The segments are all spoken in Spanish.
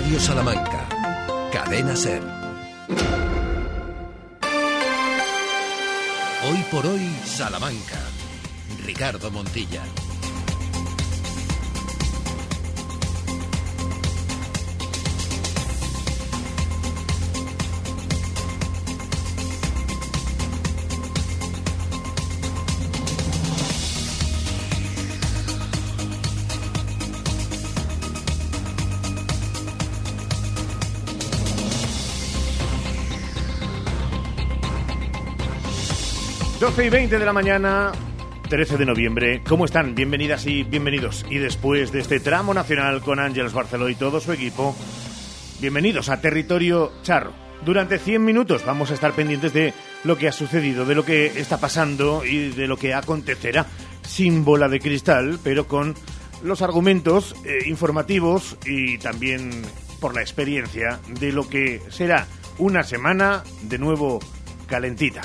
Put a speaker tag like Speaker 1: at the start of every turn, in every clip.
Speaker 1: Radio Salamanca. Cadena Ser. Hoy por hoy, Salamanca. Ricardo Montilla.
Speaker 2: 12 y 20 de la mañana, 13 de noviembre. ¿Cómo están? Bienvenidas y bienvenidos. Y después de este tramo nacional con Ángeles Barceló y todo su equipo, bienvenidos a Territorio Charro. Durante 100 minutos vamos a estar pendientes de lo que ha sucedido, de lo que está pasando y de lo que acontecerá. Sin bola de cristal, pero con los argumentos eh, informativos y también por la experiencia de lo que será una semana de nuevo calentita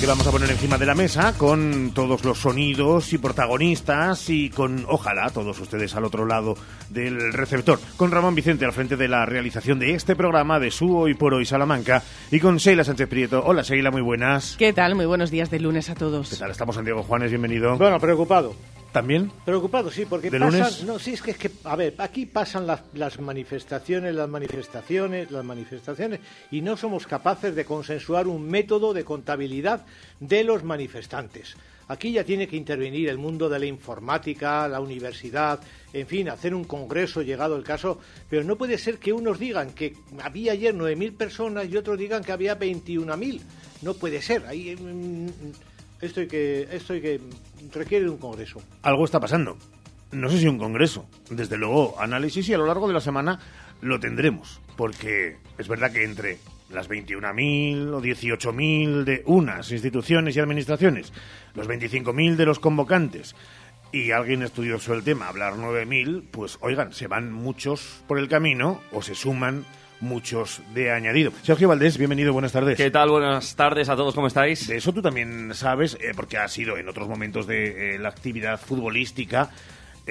Speaker 2: que vamos a poner encima de la mesa con todos los sonidos y protagonistas y con, ojalá, todos ustedes al otro lado del receptor. Con Ramón Vicente al frente de la realización de este programa de Su Hoy por Hoy Salamanca y con Sheila Sánchez Prieto. Hola Sheila, muy buenas.
Speaker 3: ¿Qué tal? Muy buenos días de lunes a todos.
Speaker 2: ¿Qué tal? Estamos Santiago Juanes, bienvenido.
Speaker 4: Bueno, preocupado.
Speaker 2: ¿También?
Speaker 4: Preocupado, sí, porque
Speaker 2: ¿De
Speaker 4: pasan,
Speaker 2: lunes?
Speaker 4: no, sí, es que, es que, a ver, aquí pasan las, las manifestaciones, las manifestaciones, las manifestaciones, y no somos capaces de consensuar un método de contabilidad de los manifestantes. Aquí ya tiene que intervenir el mundo de la informática, la universidad, en fin, hacer un congreso llegado el caso, pero no puede ser que unos digan que había ayer 9.000 personas y otros digan que había 21.000. No puede ser. Ahí, mm, esto hay que, esto hay que requiere de un congreso.
Speaker 2: Algo está pasando. No sé si un congreso. Desde luego, análisis y a lo largo de la semana lo tendremos. Porque es verdad que entre las 21.000 o 18.000 de unas instituciones y administraciones, los 25.000 de los convocantes y alguien estudioso el tema, hablar 9.000, pues oigan, se van muchos por el camino o se suman muchos de añadido. Sergio Valdés, bienvenido, buenas tardes.
Speaker 5: ¿Qué tal? Buenas tardes a todos, ¿cómo estáis?
Speaker 2: De eso tú también sabes, eh, porque ha sido en otros momentos de eh, la actividad futbolística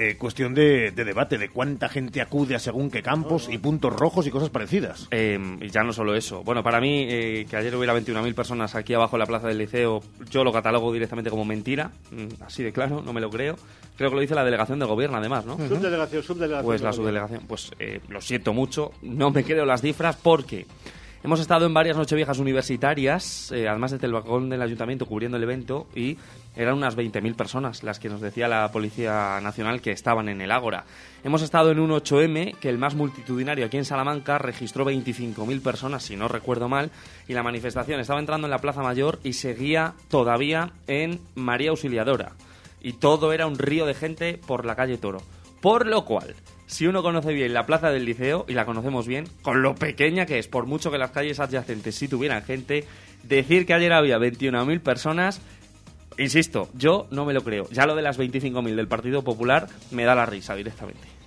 Speaker 2: eh, cuestión de, de debate, de cuánta gente acude a según qué campos y puntos rojos y cosas parecidas.
Speaker 5: Eh, y ya no solo eso. Bueno, para mí, eh, que ayer hubiera 21.000 personas aquí abajo en la plaza del liceo, yo lo catalogo directamente como mentira. Mm, Así de claro, no me lo creo. Creo que lo dice la delegación del gobierno, además, ¿no?
Speaker 4: Subdelegación, subdelegación.
Speaker 5: Pues la
Speaker 4: del
Speaker 5: subdelegación, pues eh, lo siento mucho, no me creo las cifras porque hemos estado en varias nocheviejas universitarias, eh, además desde el balcón del ayuntamiento cubriendo el evento y eran unas 20.000 personas las que nos decía la Policía Nacional que estaban en el Ágora. Hemos estado en un 8M que el más multitudinario aquí en Salamanca registró 25.000 personas, si no recuerdo mal, y la manifestación estaba entrando en la Plaza Mayor y seguía todavía en María Auxiliadora y todo era un río de gente por la calle Toro. Por lo cual, si uno conoce bien la plaza del liceo, y la conocemos bien, con lo pequeña que es, por mucho que las calles adyacentes sí tuvieran gente, decir que ayer había 21.000 personas, insisto, yo no me lo creo. Ya lo de las 25.000 del Partido Popular me da la risa directamente.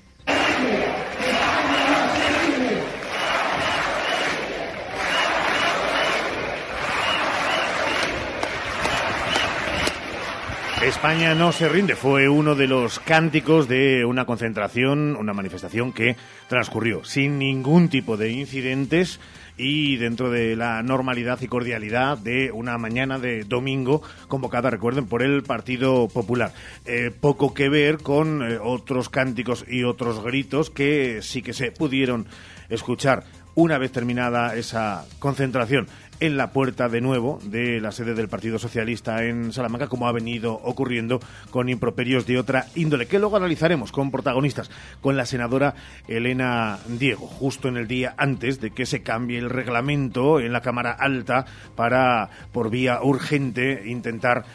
Speaker 2: España no se rinde fue uno de los cánticos de una concentración, una manifestación que transcurrió sin ningún tipo de incidentes y dentro de la normalidad y cordialidad de una mañana de domingo convocada, recuerden, por el Partido Popular. Eh, poco que ver con eh, otros cánticos y otros gritos que sí que se pudieron escuchar una vez terminada esa concentración en la puerta de nuevo de la sede del Partido Socialista en Salamanca, como ha venido ocurriendo con improperios de otra índole, que luego analizaremos con protagonistas, con la senadora Elena Diego, justo en el día antes de que se cambie el reglamento en la Cámara Alta para, por vía urgente, intentar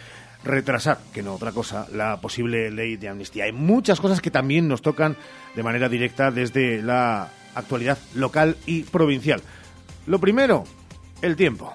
Speaker 2: retrasar, que no otra cosa, la posible ley de amnistía. Hay muchas cosas que también nos tocan de manera directa desde la actualidad local y provincial. Lo primero, el tiempo.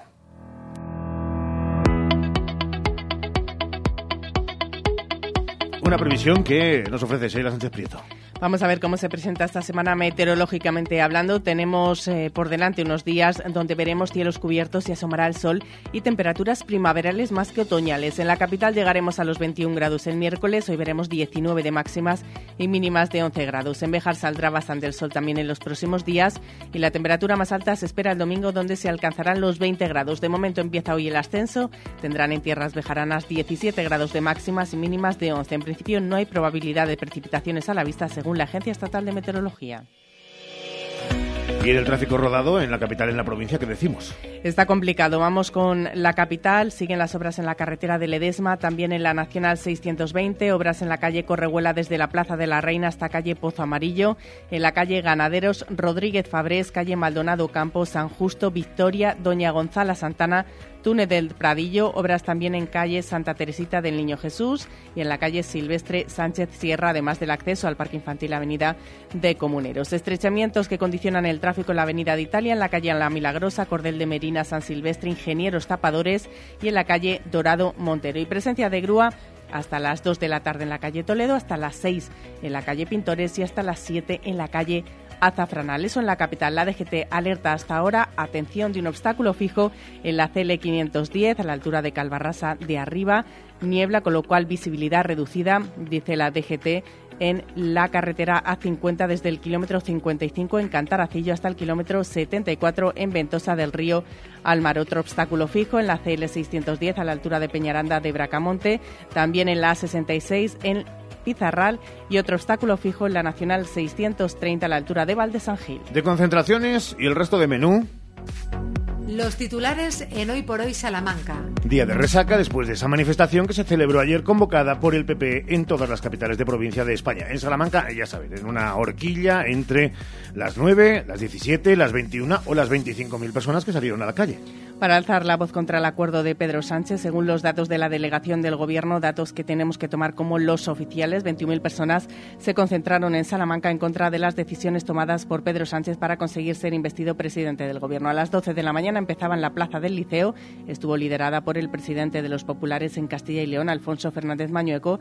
Speaker 2: Una previsión que nos ofrece Sheila Sánchez Prieto.
Speaker 3: Vamos a ver cómo se presenta esta semana meteorológicamente hablando. Tenemos eh, por delante unos días donde veremos cielos cubiertos y asomará el sol y temperaturas primaverales más que otoñales. En la capital llegaremos a los 21 grados el miércoles, hoy veremos 19 de máximas y mínimas de 11 grados. En Bejar saldrá bastante el sol también en los próximos días y la temperatura más alta se espera el domingo donde se alcanzarán los 20 grados. De momento empieza hoy el ascenso, tendrán en tierras bejaranas 17 grados de máximas y mínimas de 11. En principio no hay probabilidad de precipitaciones a la vista según la Agencia Estatal de Meteorología.
Speaker 2: Y el tráfico rodado en la capital, en la provincia, ¿qué decimos?
Speaker 3: Está complicado. Vamos con la capital. Siguen las obras en la carretera de Ledesma, también en la Nacional 620. Obras en la calle Correhuela desde la Plaza de la Reina hasta calle Pozo Amarillo. En la calle Ganaderos Rodríguez Fabrés, calle Maldonado Campos, San Justo, Victoria, Doña Gonzala Santana, Túnel del Pradillo, obras también en calle Santa Teresita del Niño Jesús y en la calle Silvestre Sánchez Sierra, además del acceso al Parque Infantil Avenida de Comuneros. Estrechamientos que condicionan el tráfico en la Avenida de Italia, en la calle La Milagrosa, Cordel de Merina, San Silvestre, Ingenieros Tapadores y en la calle Dorado Montero. Y presencia de grúa hasta las 2 de la tarde en la calle Toledo, hasta las 6 en la calle Pintores y hasta las 7 en la calle azafranal. Eso en la capital. La DGT alerta hasta ahora, atención, de un obstáculo fijo en la CL 510 a la altura de Calvarrasa de arriba. Niebla, con lo cual visibilidad reducida, dice la DGT, en la carretera A50 desde el kilómetro 55 en Cantaracillo hasta el kilómetro 74 en Ventosa del Río Almar. Otro obstáculo fijo en la CL 610 a la altura de Peñaranda de Bracamonte. También en la A66 en Pizarral y otro obstáculo fijo en la Nacional 630 a la altura de Valdesangil.
Speaker 2: De concentraciones y el resto de menú.
Speaker 6: Los titulares en Hoy por Hoy Salamanca.
Speaker 2: Día de resaca después de esa manifestación que se celebró ayer convocada por el PP en todas las capitales de provincia de España. En Salamanca, ya saben, en una horquilla entre las 9, las 17, las 21 o las 25.000 personas que salieron a la calle
Speaker 3: para alzar la voz contra el acuerdo de Pedro Sánchez. Según los datos de la delegación del Gobierno, datos que tenemos que tomar como los oficiales, 21.000 personas se concentraron en Salamanca en contra de las decisiones tomadas por Pedro Sánchez para conseguir ser investido presidente del Gobierno. A las 12 de la mañana empezaba en la plaza del Liceo. Estuvo liderada por el presidente de los populares en Castilla y León, Alfonso Fernández Mañueco.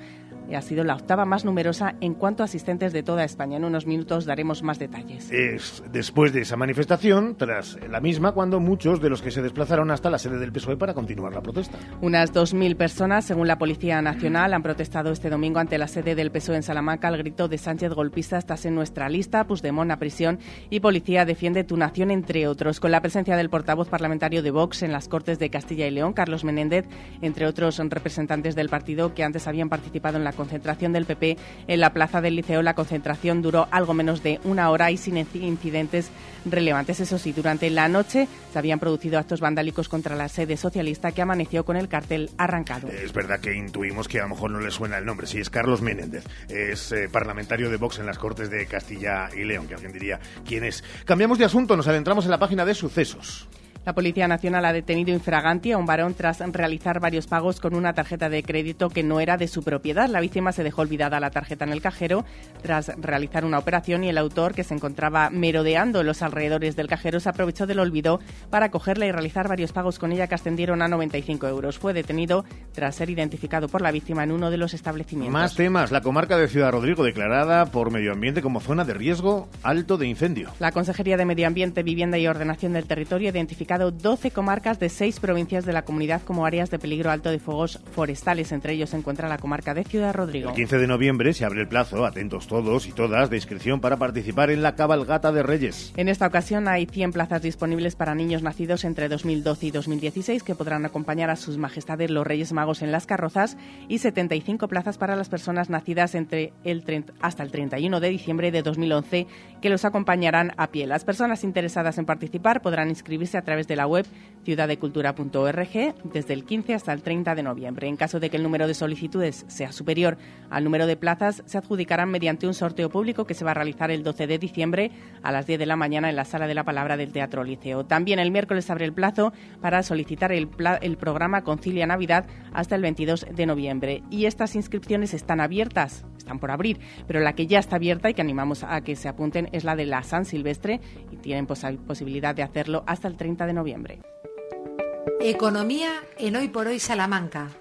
Speaker 3: Ha sido la octava más numerosa en cuanto a asistentes de toda España. En unos minutos daremos más detalles.
Speaker 2: Es después de esa manifestación, tras la misma, cuando muchos de los que se desplazaron desplazaron hasta la sede del PSOE para continuar la protesta.
Speaker 3: Unas 2.000 personas, según la Policía Nacional, han protestado este domingo ante la sede del PSOE en Salamanca al grito de Sánchez golpista estás en nuestra lista, Puigdemont a prisión y Policía defiende tu nación, entre otros. Con la presencia del portavoz parlamentario de Vox en las Cortes de Castilla y León, Carlos Menéndez, entre otros representantes del partido que antes habían participado en la concentración del PP en la Plaza del Liceo. La concentración duró algo menos de una hora y sin incidentes relevantes. Eso sí, durante la noche se habían producido actos vandálicos contra la sede socialista que amaneció con el cartel arrancado.
Speaker 2: Es verdad que intuimos que a lo mejor no le suena el nombre. Sí, es Carlos Menéndez. Es eh, parlamentario de Vox en las Cortes de Castilla y León, que alguien diría quién es. Cambiamos de asunto, nos adentramos en la página de sucesos.
Speaker 3: La Policía Nacional ha detenido infraganti a un varón tras realizar varios pagos con una tarjeta de crédito que no era de su propiedad. La víctima se dejó olvidada la tarjeta en el cajero tras realizar una operación y el autor, que se encontraba merodeando los alrededores del cajero, se aprovechó del olvido para cogerla y realizar varios pagos con ella que ascendieron a 95 euros. Fue detenido tras ser identificado por la víctima en uno de los establecimientos.
Speaker 2: Más temas. La comarca de Ciudad Rodrigo declarada por Medio Ambiente como zona de riesgo alto de incendio.
Speaker 3: La Consejería de Medio Ambiente, Vivienda y Ordenación del Territorio identificado 12 comarcas de seis provincias de la comunidad como áreas de peligro alto de fuegos forestales. Entre ellos se encuentra la comarca de Ciudad Rodrigo.
Speaker 2: El 15 de noviembre se abre el plazo, atentos todos y todas, de inscripción para participar en la cabalgata de Reyes.
Speaker 3: En esta ocasión hay 100 plazas disponibles para niños nacidos entre 2012 y 2016 que podrán acompañar a sus majestades los Reyes Magos en las carrozas y 75 plazas para las personas nacidas entre el hasta el 31 de diciembre de 2011 que los acompañarán a pie. Las personas interesadas en participar podrán inscribirse a través de la web ciudaddecultura.org desde el 15 hasta el 30 de noviembre. En caso de que el número de solicitudes sea superior al número de plazas, se adjudicarán mediante un sorteo público que se va a realizar el 12 de diciembre a las 10 de la mañana en la Sala de la Palabra del Teatro Liceo. También el miércoles abre el plazo para solicitar el, el programa Concilia Navidad hasta el 22 de noviembre. Y estas inscripciones están abiertas, están por abrir, pero la que ya está abierta y que animamos a que se apunten es la de la San Silvestre y tienen posibilidad de hacerlo hasta el 30 noviembre.
Speaker 6: Economía en Hoy por Hoy Salamanca.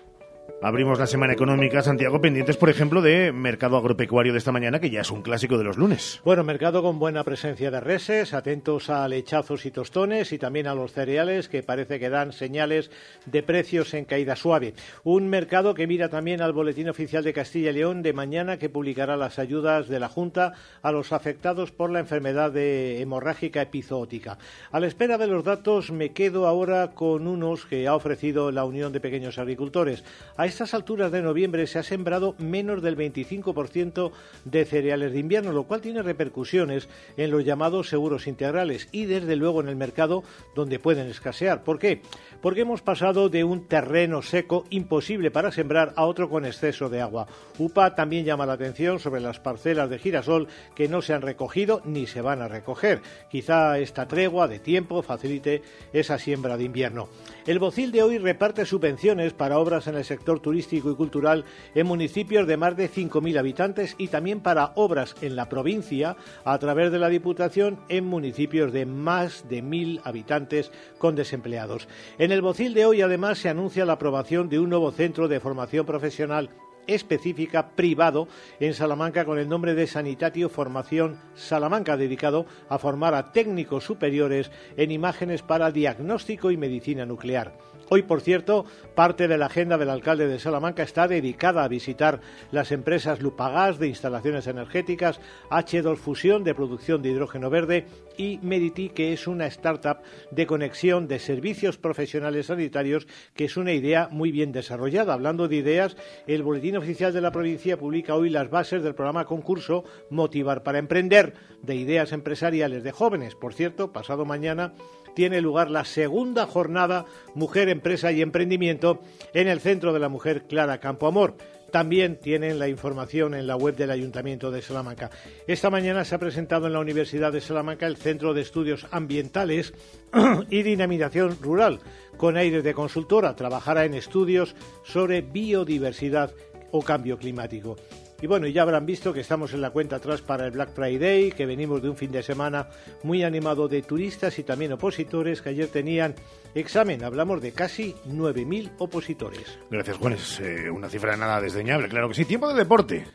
Speaker 2: Abrimos la semana económica, Santiago, pendientes, por ejemplo, de mercado agropecuario de esta mañana, que ya es un clásico de los lunes.
Speaker 7: Bueno, mercado con buena presencia de reses, atentos a lechazos y tostones y también a los cereales, que parece que dan señales de precios en caída suave. Un mercado que mira también al Boletín Oficial de Castilla y León de mañana, que publicará las ayudas de la Junta a los afectados por la enfermedad hemorrágica epizootica. A la espera de los datos, me quedo ahora con unos que ha ofrecido la Unión de Pequeños Agricultores estas alturas de noviembre se ha sembrado menos del 25% de cereales de invierno, lo cual tiene repercusiones en los llamados seguros integrales y desde luego en el mercado donde pueden escasear. ¿Por qué? Porque hemos pasado de un terreno seco imposible para sembrar a otro con exceso de agua. UPA también llama la atención sobre las parcelas de girasol que no se han recogido ni se van a recoger. Quizá esta tregua de tiempo facilite esa siembra de invierno. El Bocil de hoy reparte subvenciones para obras en el sector turístico y cultural en municipios de más de 5.000 habitantes y también para obras en la provincia a través de la Diputación en municipios de más de 1.000 habitantes con desempleados. En el Bocil de hoy además se anuncia la aprobación de un nuevo centro de formación profesional específica privado en Salamanca con el nombre de Sanitatio Formación Salamanca, dedicado a formar a técnicos superiores en imágenes para diagnóstico y medicina nuclear. Hoy, por cierto, parte de la agenda del alcalde de Salamanca está dedicada a visitar las empresas Lupagas de instalaciones energéticas, H2 Fusión de producción de hidrógeno verde y Mediti, que es una startup de conexión de servicios profesionales sanitarios, que es una idea muy bien desarrollada. Hablando de ideas, el Boletín Oficial de la Provincia publica hoy las bases del programa concurso Motivar para Emprender de ideas empresariales de jóvenes. Por cierto, pasado mañana tiene lugar la segunda jornada Mujer, Empresa y Emprendimiento en el Centro de la Mujer Clara Campoamor. También tienen la información en la web del Ayuntamiento de Salamanca. Esta mañana se ha presentado en la Universidad de Salamanca el Centro de Estudios Ambientales y Dinamización Rural. Con aires de consultora, trabajará en estudios sobre biodiversidad o cambio climático. Y bueno, ya habrán visto que estamos en la cuenta atrás para el Black Friday, que venimos de un fin de semana muy animado de turistas y también opositores que ayer tenían examen. Hablamos de casi 9.000 opositores.
Speaker 2: Gracias, Juan. Es eh, una cifra nada desdeñable, claro que sí. Tiempo de deporte.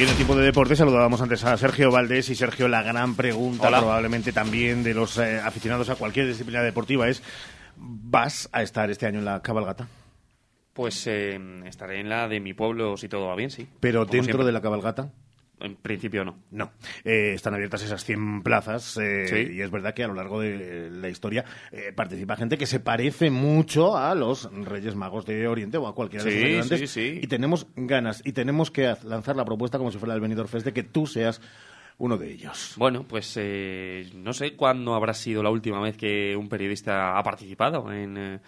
Speaker 2: Y en el tiempo de deporte saludábamos antes a Sergio Valdés y Sergio, la gran pregunta probablemente también de los eh, aficionados a cualquier disciplina deportiva es, ¿vas a estar este año en la cabalgata?
Speaker 5: Pues eh, estaré en la de mi pueblo si todo va bien, sí.
Speaker 2: ¿Pero dentro de la cabalgata?
Speaker 5: En principio no.
Speaker 2: No. Eh, están abiertas esas 100 plazas eh, y es verdad que a lo largo de la historia eh, participa gente que se parece mucho a los Reyes Magos de Oriente o a cualquiera de esos sí, sí, Y tenemos ganas y tenemos que lanzar la propuesta como si fuera el Benidorm Fest de que tú seas uno de ellos.
Speaker 5: Bueno, pues no sé cuándo habrá sido la última vez que un periodista ha participado en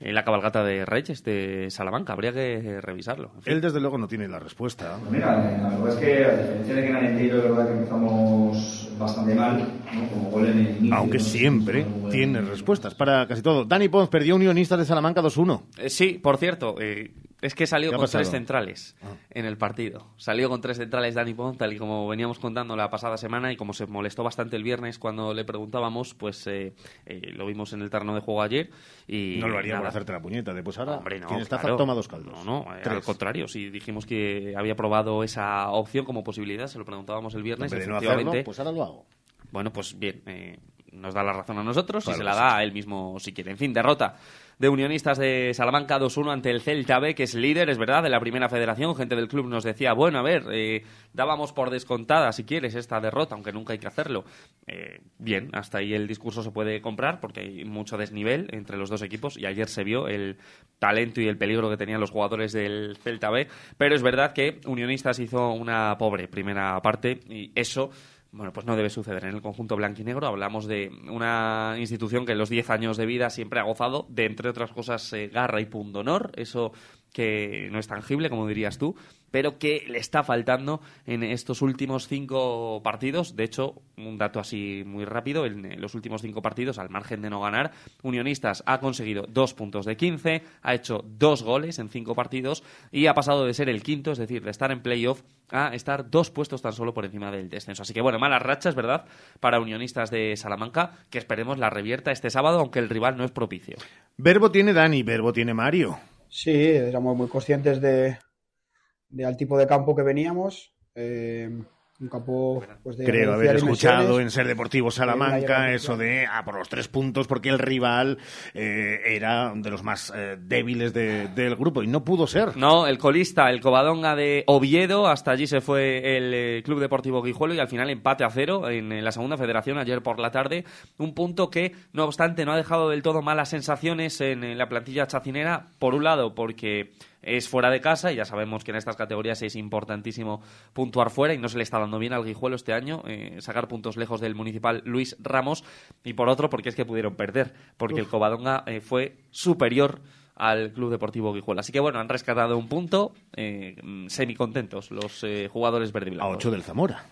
Speaker 5: en la cabalgata de Reyes de Salamanca. Habría que revisarlo.
Speaker 2: Él, desde luego, no tiene la respuesta.
Speaker 8: Pues mira, la verdad es que, a diferencia de que en es verdad que empezamos bastante mal, ¿no? como gol en el inicio.
Speaker 2: Aunque siempre tiene respuestas para casi todo. Dani Pons perdió Unionistas de Salamanca 2-1.
Speaker 5: Eh, sí, por cierto, eh, es que salió con tres centrales ah. en el partido. Salió con tres centrales Dani Pons, tal y como veníamos contando la pasada semana, y como se molestó bastante el viernes cuando le preguntábamos, pues eh, lo vimos en el terreno de juego ayer. y
Speaker 2: No lo haría por hacerte la puñeta, de pues ahora Hombre, no, está toma dos caldos.
Speaker 5: No, no, al contrario, si dijimos que había probado esa opción como posibilidad, se lo preguntábamos el viernes.
Speaker 2: de no hacerlo, pues ahora lo hago.
Speaker 5: Bueno, pues bien, eh, nos da la razón a nosotros y se la da a él mismo si quiere. En fin, derrota de Unionistas de Salamanca 2-1 ante el Celta B, que es líder, es verdad, de la primera federación. Gente del club nos decía, bueno, a ver, eh, dábamos por descontada, si quieres, esta derrota, aunque nunca hay que hacerlo. Eh, bien, hasta ahí el discurso se puede comprar porque hay mucho desnivel entre los dos equipos y ayer se vio el talento y el peligro que tenían los jugadores del Celta B. Pero es verdad que Unionistas hizo una pobre primera parte y eso bueno, pues no debe suceder. En el conjunto blanquinegro hablamos de una institución que en los 10 años de vida siempre ha gozado de, entre otras cosas, eh, garra y pundonor. Eso que no es tangible, como dirías tú, pero que le está faltando en estos últimos cinco partidos. De hecho, un dato así muy rápido, en los últimos cinco partidos, al margen de no ganar, Unionistas ha conseguido dos puntos de 15, ha hecho dos goles en cinco partidos y ha pasado de ser el quinto, es decir, de estar en playoff, a estar dos puestos tan solo por encima del descenso. Así que bueno, malas rachas, ¿verdad?, para Unionistas de Salamanca, que esperemos la revierta este sábado, aunque el rival no es propicio.
Speaker 2: Verbo tiene Dani, verbo tiene Mario.
Speaker 9: Sí, éramos muy conscientes de, de al tipo de campo que veníamos. Eh, un campo pues, de
Speaker 2: Creo haber escuchado en Ser Deportivo Salamanca eso de ah, por los tres puntos porque el rival eh, era de los más eh, débiles de- del grupo y no pudo ser.
Speaker 5: No, el colista, el Covadonga de Oviedo, hasta allí se fue el eh, Club Deportivo Guijuelo y al final empate a cero en, la segunda federación ayer por la tarde. Un punto que, no obstante, no ha dejado del todo malas sensaciones en, la plantilla chacinera. Por un lado, porque es fuera de casa y ya sabemos que en estas categorías es importantísimo puntuar fuera y no se le está dando bien al Guijuelo este año, eh, sacar puntos lejos del municipal Luis Ramos. Y por otro, porque es que pudieron perder, porque el Covadonga eh, fue superior al Club Deportivo Guijuelo. Así que bueno, han rescatado un punto, eh, semi contentos los eh, jugadores verde y
Speaker 2: A
Speaker 5: blancos.
Speaker 2: 8 del Zamora.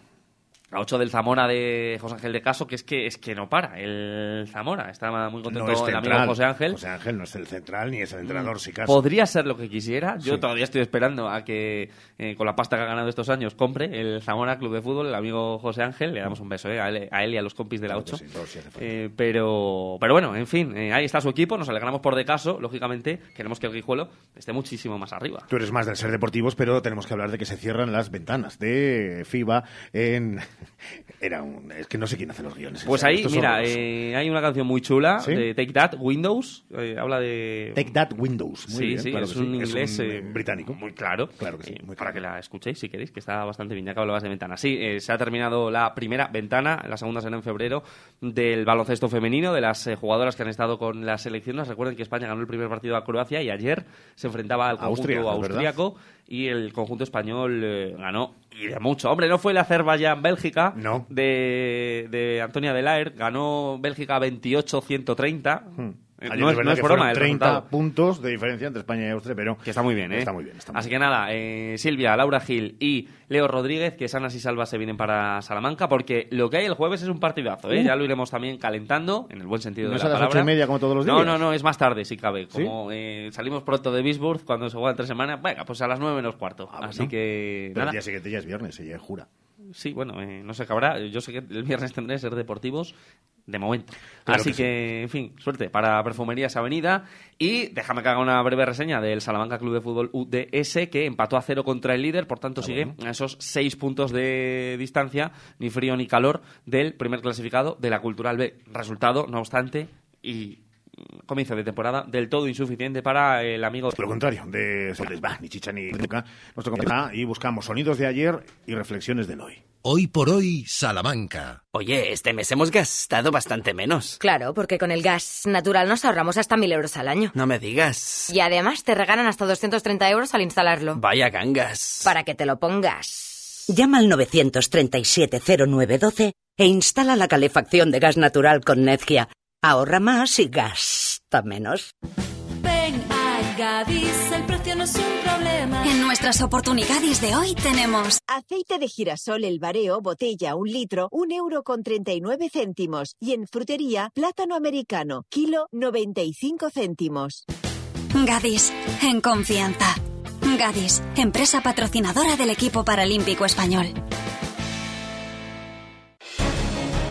Speaker 5: A 8 del Zamora de José Ángel de Caso, que es que es que no para el Zamora. Está muy contento
Speaker 2: No es
Speaker 5: el amigo. José Ángel.
Speaker 2: José Ángel no es el central ni es el entrenador, si caso.
Speaker 5: Podría ser lo que quisiera. Yo
Speaker 2: Sí.
Speaker 5: todavía estoy esperando a que, eh, con la pasta que ha ganado estos años, compre el Zamora Club de Fútbol, el amigo José Ángel. Le damos un beso eh, a, él, a él y a los compis de la
Speaker 2: Claro que
Speaker 5: 8.
Speaker 2: sí, todo sí hace falta.
Speaker 5: Eh, pero, pero bueno, en fin, eh, ahí está su equipo. Nos alegramos por de caso. Lógicamente, queremos que el Guijuelo esté muchísimo más arriba.
Speaker 2: Tú eres más del ser deportivos, pero tenemos que hablar de que se cierran las ventanas de FIBA en... Era un... Es que no sé quién hace los guiones.
Speaker 5: Pues ahí, mira, eh, hay una canción muy chula
Speaker 2: ¿Sí?
Speaker 5: de Take That, Windows. eh, habla de.
Speaker 2: Take That Windows. Muy
Speaker 5: sí,
Speaker 2: bien,
Speaker 5: sí,
Speaker 2: claro
Speaker 5: es
Speaker 2: que
Speaker 5: un
Speaker 2: sí.
Speaker 5: inglés
Speaker 2: un,
Speaker 5: eh,
Speaker 2: eh, británico.
Speaker 5: Muy claro.
Speaker 2: Claro que sí,
Speaker 5: Eh,
Speaker 2: muy
Speaker 5: para
Speaker 2: claro.
Speaker 5: que la escuchéis si queréis, que está bastante bien, ya que hablabas de ventanas. Sí, eh, se ha terminado la primera ventana, la segunda será en febrero, del baloncesto femenino, de las jugadoras que han estado con las selecciones. Recuerden que España ganó el primer partido a Croacia y ayer se enfrentaba al conjunto
Speaker 2: Austria, ¿es verdad?
Speaker 5: Y el conjunto español eh, ganó y de mucho. Hombre, no fue el Azerbaiyán-Bélgica
Speaker 2: No.
Speaker 5: de, de Antonia Delaer, ganó Bélgica 28-130. Eh,
Speaker 2: Ayer
Speaker 5: No es, no es
Speaker 2: que
Speaker 5: broma
Speaker 2: fueron
Speaker 5: el
Speaker 2: 30
Speaker 5: resultado.
Speaker 2: puntos de diferencia entre España y Austria, pero...
Speaker 5: Que está muy bien, ¿eh?
Speaker 2: Está muy bien, está muy
Speaker 5: Así
Speaker 2: bien.
Speaker 5: que nada, eh, Silvia, Laura Gil y Leo Rodríguez, que sanas y salvas se vienen para Salamanca, porque lo que hay el jueves es un partidazo, ¿eh?
Speaker 2: Uh.
Speaker 5: Ya lo iremos también calentando, en el buen sentido
Speaker 2: ¿No
Speaker 5: de
Speaker 2: es
Speaker 5: la
Speaker 2: a las
Speaker 5: palabra.
Speaker 2: ocho y media como todos los
Speaker 5: No,
Speaker 2: días?
Speaker 5: no, no, es más tarde, si cabe.
Speaker 2: ¿Sí?
Speaker 5: Como eh, salimos pronto de Bisburg, cuando se juega entre semanas, venga, pues a las nueve menos cuarto.
Speaker 2: Ah,
Speaker 5: Así
Speaker 2: bueno.
Speaker 5: que,
Speaker 2: Pero
Speaker 5: nada.
Speaker 2: el día siguiente ya es viernes, ella jura.
Speaker 5: Sí, bueno, eh, no sé qué habrá. Yo sé que el viernes tendré que ser deportivos de momento.
Speaker 2: Claro
Speaker 5: Así
Speaker 2: que
Speaker 5: que, en fin, suerte para Perfumerías Avenida. Y déjame que haga una breve reseña del Salamanca Club de Fútbol UDS, que empató a cero contra el líder, por tanto sigue a esos seis puntos de distancia, ni frío ni calor, del primer clasificado de la Cultural B. Resultado, no obstante, y comienzo de temporada del todo insuficiente para el amigo.
Speaker 2: Por lo contrario, de va ni chicha ni nunca. Nuestro y buscamos sonidos de ayer y reflexiones del hoy.
Speaker 1: Hoy por hoy, Salamanca.
Speaker 10: Oye, este mes hemos gastado bastante menos.
Speaker 11: Claro, porque con el gas natural nos ahorramos hasta mil euros al año.
Speaker 10: No me digas.
Speaker 11: Y además te regalan hasta 230 euros al instalarlo.
Speaker 10: Vaya gangas.
Speaker 11: Para que te lo pongas.
Speaker 12: Llama al 937-0912 e instala la calefacción de gas natural con Nezgia. Ahorra más y gasta menos.
Speaker 13: Ven a Gadis, el precio no es un problema.
Speaker 14: En nuestras oportunidades de hoy tenemos
Speaker 15: Aceite de girasol El Bareo, botella, un litro, un euro con 39 céntimos. Y en frutería, plátano americano, kilo 95 céntimos.
Speaker 14: Gadis, en confianza. Gadis, empresa patrocinadora del equipo paralímpico español.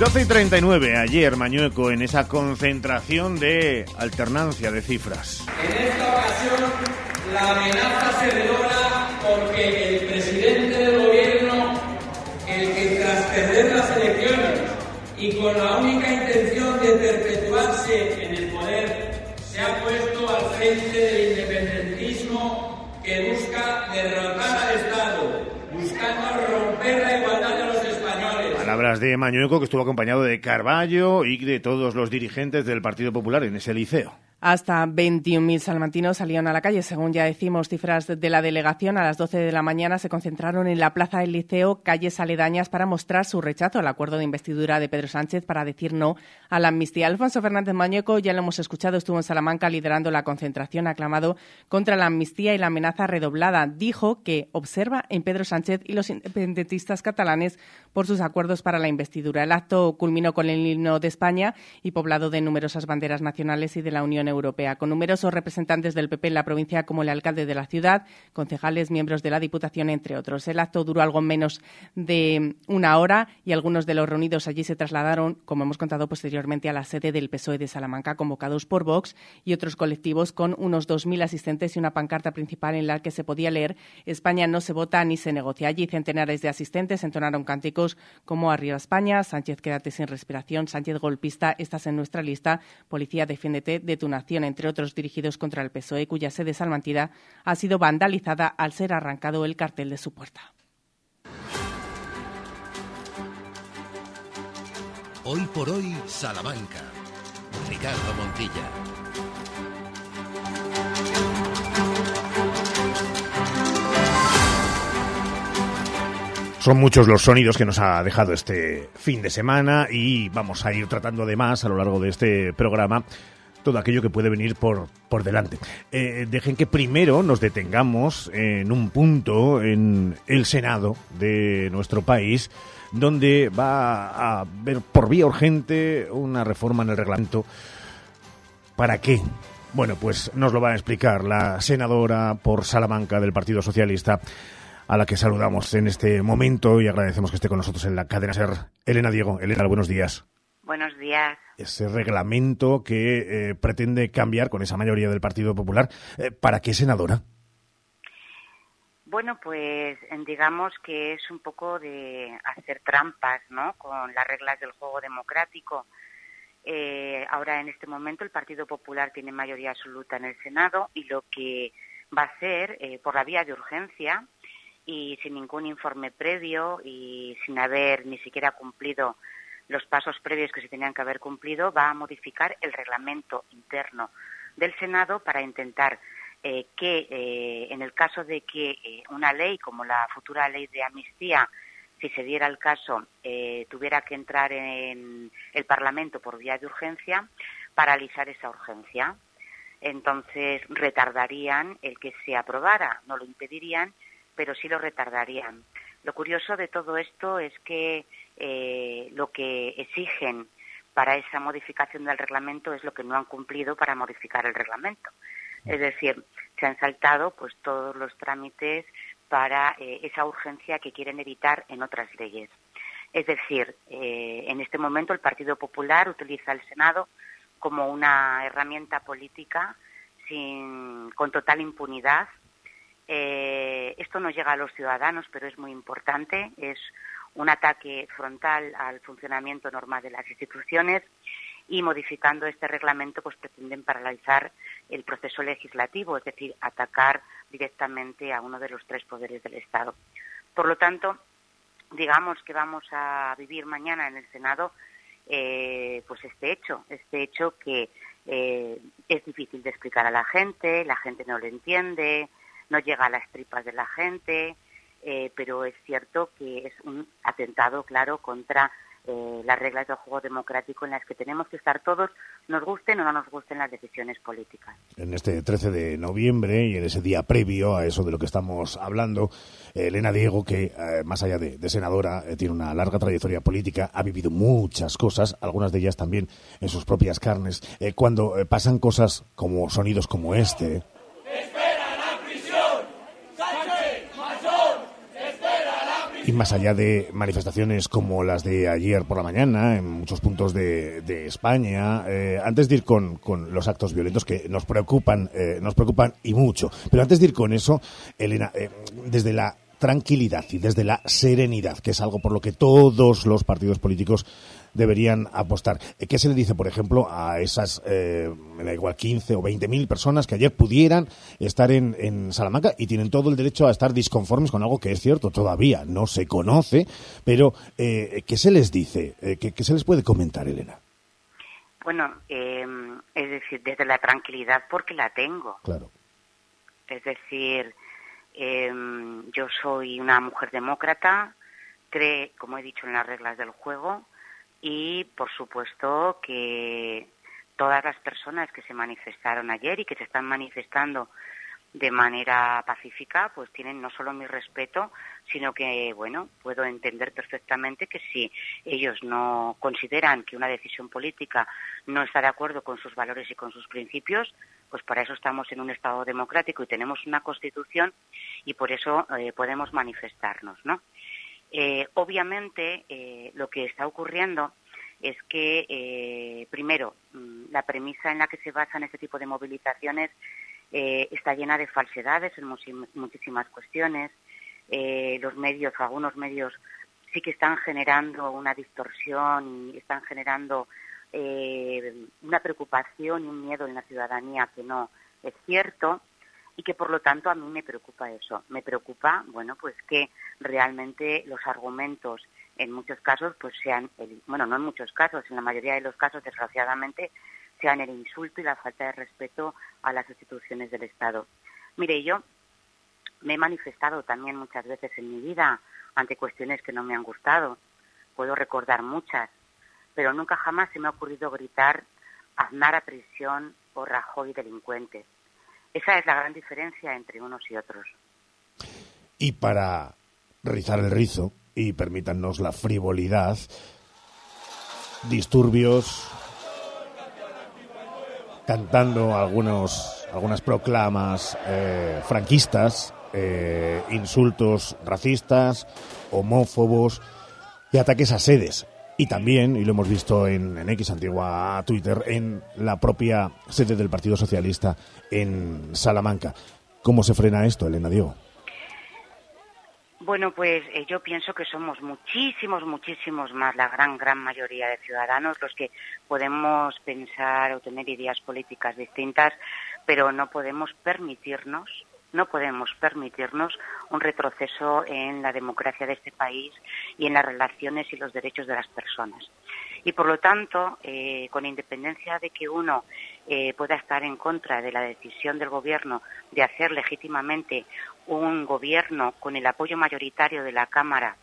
Speaker 2: 12 y 39, ayer Mañueco en esa concentración de alternancia de cifras.
Speaker 16: En esta ocasión la amenaza se revela porque el presidente del gobierno, el que tras perder las elecciones y con la única intención de perpetuarse De
Speaker 2: Mañueco que estuvo acompañado de Carballo y de todos los dirigentes del Partido Popular en ese liceo.
Speaker 3: Hasta 21.000 salmantinos salieron a la calle. Según ya decimos, cifras de la delegación, a las 12 de la mañana se concentraron en la Plaza del Liceo, calles aledañas, para mostrar su rechazo al acuerdo de investidura de Pedro Sánchez para decir no a la amnistía. Alfonso Fernández Mañeco, ya lo hemos escuchado, estuvo en Salamanca liderando la concentración, aclamado contra la amnistía y la amenaza redoblada. Dijo que observa en Pedro Sánchez y los independentistas catalanes por sus acuerdos para la investidura. El acto culminó con el himno de España y poblado de numerosas banderas nacionales y de la Unión Europea, con numerosos representantes del PP en la provincia, como el alcalde de la ciudad, concejales, miembros de la Diputación, entre otros. El acto duró algo menos de una hora y algunos de los reunidos allí se trasladaron, como hemos contado posteriormente, a la sede del PSOE de Salamanca, convocados por Vox y otros colectivos, con unos 2.000 asistentes y una pancarta principal en la que se podía leer España no se vota ni se negocia. Allí centenares de asistentes entonaron cánticos como Arriba España, Sánchez quédate sin respiración, Sánchez golpista, estás en nuestra lista, Policía defiéndete de tu nación, entre otros dirigidos contra el PSOE, cuya sede salmantida ha sido vandalizada al ser arrancado el cartel de su puerta.
Speaker 1: Hoy por hoy, Salamanca. Ricardo Montilla.
Speaker 2: Son muchos los sonidos que nos ha dejado este fin de semana y vamos a ir tratando además a lo largo de este programa todo aquello que puede venir por, por delante. Eh, dejen que primero nos detengamos en un punto en el Senado de nuestro país donde va a ver por vía urgente una reforma en el reglamento. ¿Para qué? Bueno, pues nos lo va a explicar la senadora por Salamanca del Partido Socialista, a la que saludamos en este momento y agradecemos que esté con nosotros en la cadena SER. Elena Diego. Elena, buenos días.
Speaker 17: Buenos días.
Speaker 2: Ese reglamento que eh, pretende cambiar con esa mayoría del Partido Popular. Eh, ¿Para qué, senadora?
Speaker 17: Bueno, pues digamos que es un poco de hacer trampas, ¿no? Con las reglas del juego democrático. Eh, ahora, en este momento, el Partido Popular tiene mayoría absoluta en el Senado y lo que va a hacer, eh, por la vía de urgencia y sin ningún informe previo y sin haber ni siquiera cumplido los pasos previos que se tenían que haber cumplido, va a modificar el reglamento interno del Senado para intentar eh, que, eh, en el caso de que eh, una ley como la futura ley de amnistía, si se diera el caso, tuviera que entrar en el Parlamento por vía de urgencia, paralizar esa urgencia. Entonces, retardarían el que se aprobara, no lo impedirían, pero sí lo retardarían. Lo curioso de todo esto es que eh, lo que exigen para esa modificación del reglamento es lo que no han cumplido para modificar el reglamento. Es decir, se han saltado pues todos los trámites para eh, esa urgencia que quieren evitar en otras leyes. Es decir, eh, en este momento el Partido Popular utiliza el Senado como una herramienta política sin, con total impunidad. Esto no llega a los ciudadanos, pero es muy importante. Es un ataque frontal al funcionamiento normal de las instituciones y modificando este reglamento pues pretenden paralizar el proceso legislativo, es decir, atacar directamente a uno de los tres poderes del Estado. Por lo tanto, digamos que vamos a vivir mañana en el Senado eh, pues este hecho, este hecho que eh, es difícil de explicar a la gente, la gente no lo entiende, no llega a las tripas de la gente, eh, pero es cierto que es un atentado claro contra eh, las reglas del juego democrático en las que tenemos que estar todos, nos gusten o no nos gusten las decisiones políticas.
Speaker 2: En este 13 de noviembre y en ese día previo a eso de lo que estamos hablando, eh, Elena Diego, que eh, más allá de, senadora, eh, tiene una larga trayectoria política, ha vivido muchas cosas, algunas de ellas también en sus propias carnes. Cuando pasan cosas como sonidos como este, Y más allá de manifestaciones como las de ayer por la mañana en muchos puntos de, España, eh, antes de ir con, con, los actos violentos que nos preocupan, eh, nos preocupan y mucho, pero antes de ir con eso, Elena, eh, desde la tranquilidad y desde la serenidad, que es algo por lo que todos los partidos políticos deberían apostar. Eh, ¿Qué se le dice, por ejemplo, a esas, eh, me da igual, 15 o 20 mil personas que ayer pudieran estar en, en, Salamanca y tienen todo el derecho a estar disconformes con algo que es cierto, todavía no se conoce, pero eh, ¿qué se les dice? Eh, ¿qué, ¿qué, se les puede comentar, Elena?
Speaker 17: Bueno, eh, es decir, desde la tranquilidad porque la tengo.
Speaker 2: Claro.
Speaker 17: Es decir, eh, yo soy una mujer demócrata, cree, como he dicho, en las reglas del juego y, por supuesto, que todas las personas que se manifestaron ayer y que se están manifestando de manera pacífica, pues tienen no solo mi respeto, sino que, bueno, puedo entender perfectamente que si ellos no consideran que una decisión política no está de acuerdo con sus valores y con sus principios, pues para eso estamos en un Estado democrático y tenemos una Constitución y por eso eh, podemos manifestarnos, ¿no? Eh, obviamente, eh, lo que está ocurriendo es que, eh, primero, mm, la premisa en la que se basan este tipo de movilizaciones está llena de falsedades en muchísimas cuestiones. Los medios, algunos medios, sí que están generando una distorsión y están generando una preocupación y un miedo en la ciudadanía que no es cierto y que por lo tanto a mí me preocupa eso. Me preocupa, bueno, pues que realmente los argumentos en muchos casos pues sean, el, bueno, no en muchos casos, en la mayoría de los casos desgraciadamente sean el insulto y la falta de respeto a las instituciones del Estado. Mire, yo me he manifestado también muchas veces en mi vida ante cuestiones que no me han gustado. Puedo recordar muchas, pero nunca jamás se me ha ocurrido gritar Aznar a prisión o Rajoy delincuente. Esa es la gran diferencia entre unos y otros.
Speaker 2: Y para rizar el rizo, y permítanos la frivolidad, disturbios, cantando algunos, algunas proclamas eh, franquistas, eh, insultos racistas, homófobos y ataques a sedes. Y también, y lo hemos visto en, en, X, antigua Twitter, en la propia sede del Partido Socialista en Salamanca. ¿Cómo se frena esto, Elena Diego?
Speaker 17: Bueno, pues eh, yo pienso que somos muchísimos, muchísimos más, la gran, gran mayoría de ciudadanos, los que podemos pensar o tener ideas políticas distintas, pero no podemos permitirnos, no podemos permitirnos un retroceso en la democracia de este país y en las relaciones y los derechos de las personas. Y por lo tanto, eh, con independencia de que uno eh, pueda estar en contra de la decisión del Gobierno de hacer legítimamente un Gobierno con el apoyo mayoritario de la Cámara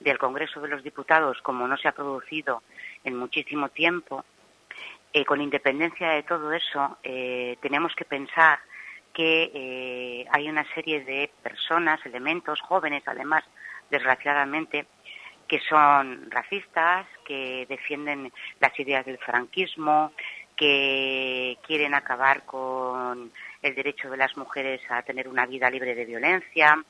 Speaker 17: del Congreso de los Diputados, como no se ha producido en muchísimo tiempo, eh, con independencia de todo eso, tenemos que pensar que eh, hay una serie de personas, elementos jóvenes, además, desgraciadamente, que son racistas, que defienden las ideas del franquismo, que quieren acabar con el derecho de las mujeres a tener una vida libre de violencia,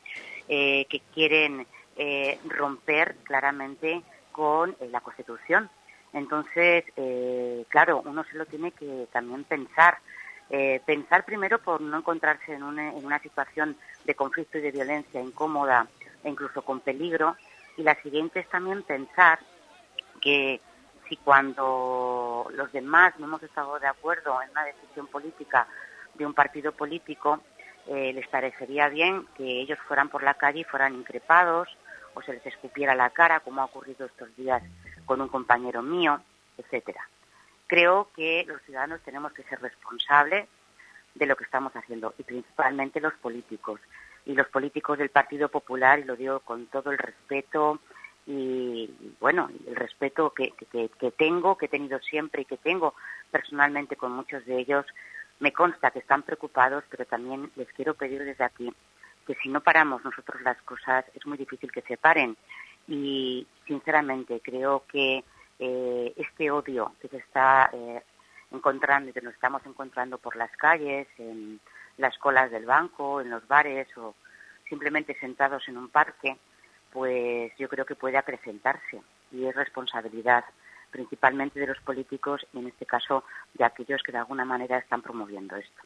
Speaker 17: eh, que quieren eh, romper claramente con eh, la Constitución. Entonces, eh, claro, uno se lo tiene que también pensar. Eh, pensar primero por no encontrarse en una, situación de conflicto y de violencia incómoda e incluso con peligro, y la siguiente es también pensar que si cuando los demás no hemos estado de acuerdo en una decisión política de un partido político, eh, les parecería bien que ellos fueran por la calle y fueran increpados o se les escupiera la cara, como ha ocurrido estos días con un compañero mío, etcétera. Creo que los ciudadanos tenemos que ser responsables de lo que estamos haciendo y principalmente los políticos y los políticos del Partido Popular, y lo digo con todo el respeto y, bueno, el respeto que, que, que, tengo, que he tenido siempre y que tengo personalmente con muchos de ellos, me consta que están preocupados, pero también les quiero pedir desde aquí que si no paramos nosotros las cosas, es muy difícil que se paren. Y, sinceramente, creo que eh, este odio que se está eh, encontrando y que nos estamos encontrando por las calles, en las colas del banco, en los bares o simplemente sentados en un parque, pues yo creo que puede acrecentarse y es responsabilidad principalmente de los políticos y en este caso de aquellos que de alguna manera están promoviendo esto.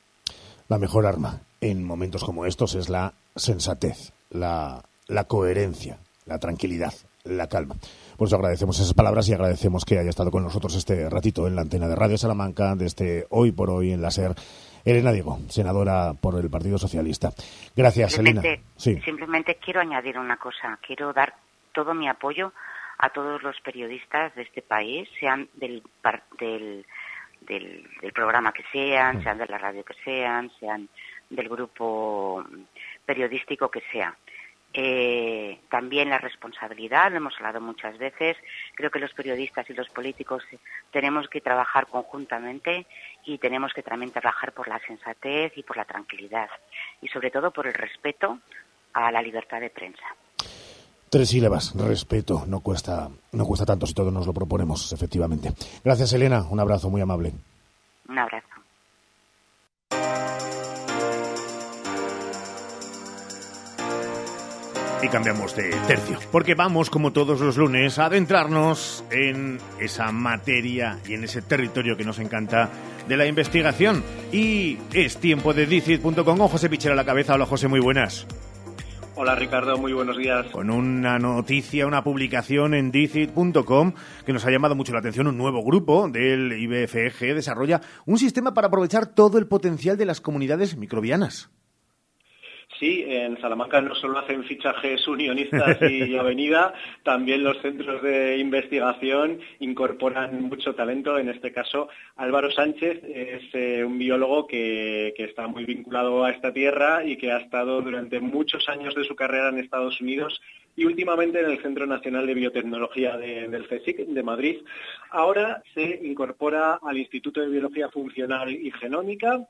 Speaker 2: La mejor arma en momentos como estos es la sensatez, la, la coherencia, la tranquilidad, la calma. Por eso agradecemos esas palabras y agradecemos que haya estado con nosotros este ratito en la antena de Radio Salamanca, de este Hoy por Hoy en la SER. Elena Diego, senadora por el Partido Socialista. Gracias, Elena. Sí.
Speaker 17: Simplemente quiero añadir una cosa. Quiero dar todo mi apoyo a todos los periodistas de este país, sean del, del, del, programa que sean, sean de la radio que sean, sean del grupo periodístico que sea. Eh, también la responsabilidad, lo hemos hablado muchas veces, creo que los periodistas y los políticos tenemos que trabajar conjuntamente y tenemos que también trabajar por la sensatez y por la tranquilidad y sobre todo por el respeto a la libertad de prensa.
Speaker 2: Tres sílabas, respeto, no cuesta, no cuesta tanto si todos nos lo proponemos, efectivamente. Gracias, Elena, un abrazo muy amable.
Speaker 17: Un abrazo.
Speaker 2: Y cambiamos de tercio, porque vamos, como todos los lunes, a adentrarnos en esa materia y en ese territorio que nos encanta de la investigación. Y es tiempo de Dicit.com con José Pichera a la cabeza. Hola, José, muy buenas.
Speaker 18: Hola Ricardo, muy buenos días.
Speaker 2: Con una noticia, una publicación en Dicit.com que nos ha llamado mucho la atención. Un nuevo grupo del IBFG desarrolla un sistema para aprovechar todo el potencial de las comunidades microbianas.
Speaker 18: En Salamanca no solo hacen fichajes unionistas y avenida, también los centros de investigación incorporan mucho talento. En este caso, Álvaro Sánchez es eh, un biólogo que, está muy vinculado a esta tierra y que ha estado durante muchos años de su carrera en Estados Unidos y últimamente en el Centro Nacional de Biotecnología del CSIC de Madrid. Ahora se incorpora al Instituto de Biología Funcional y Genómica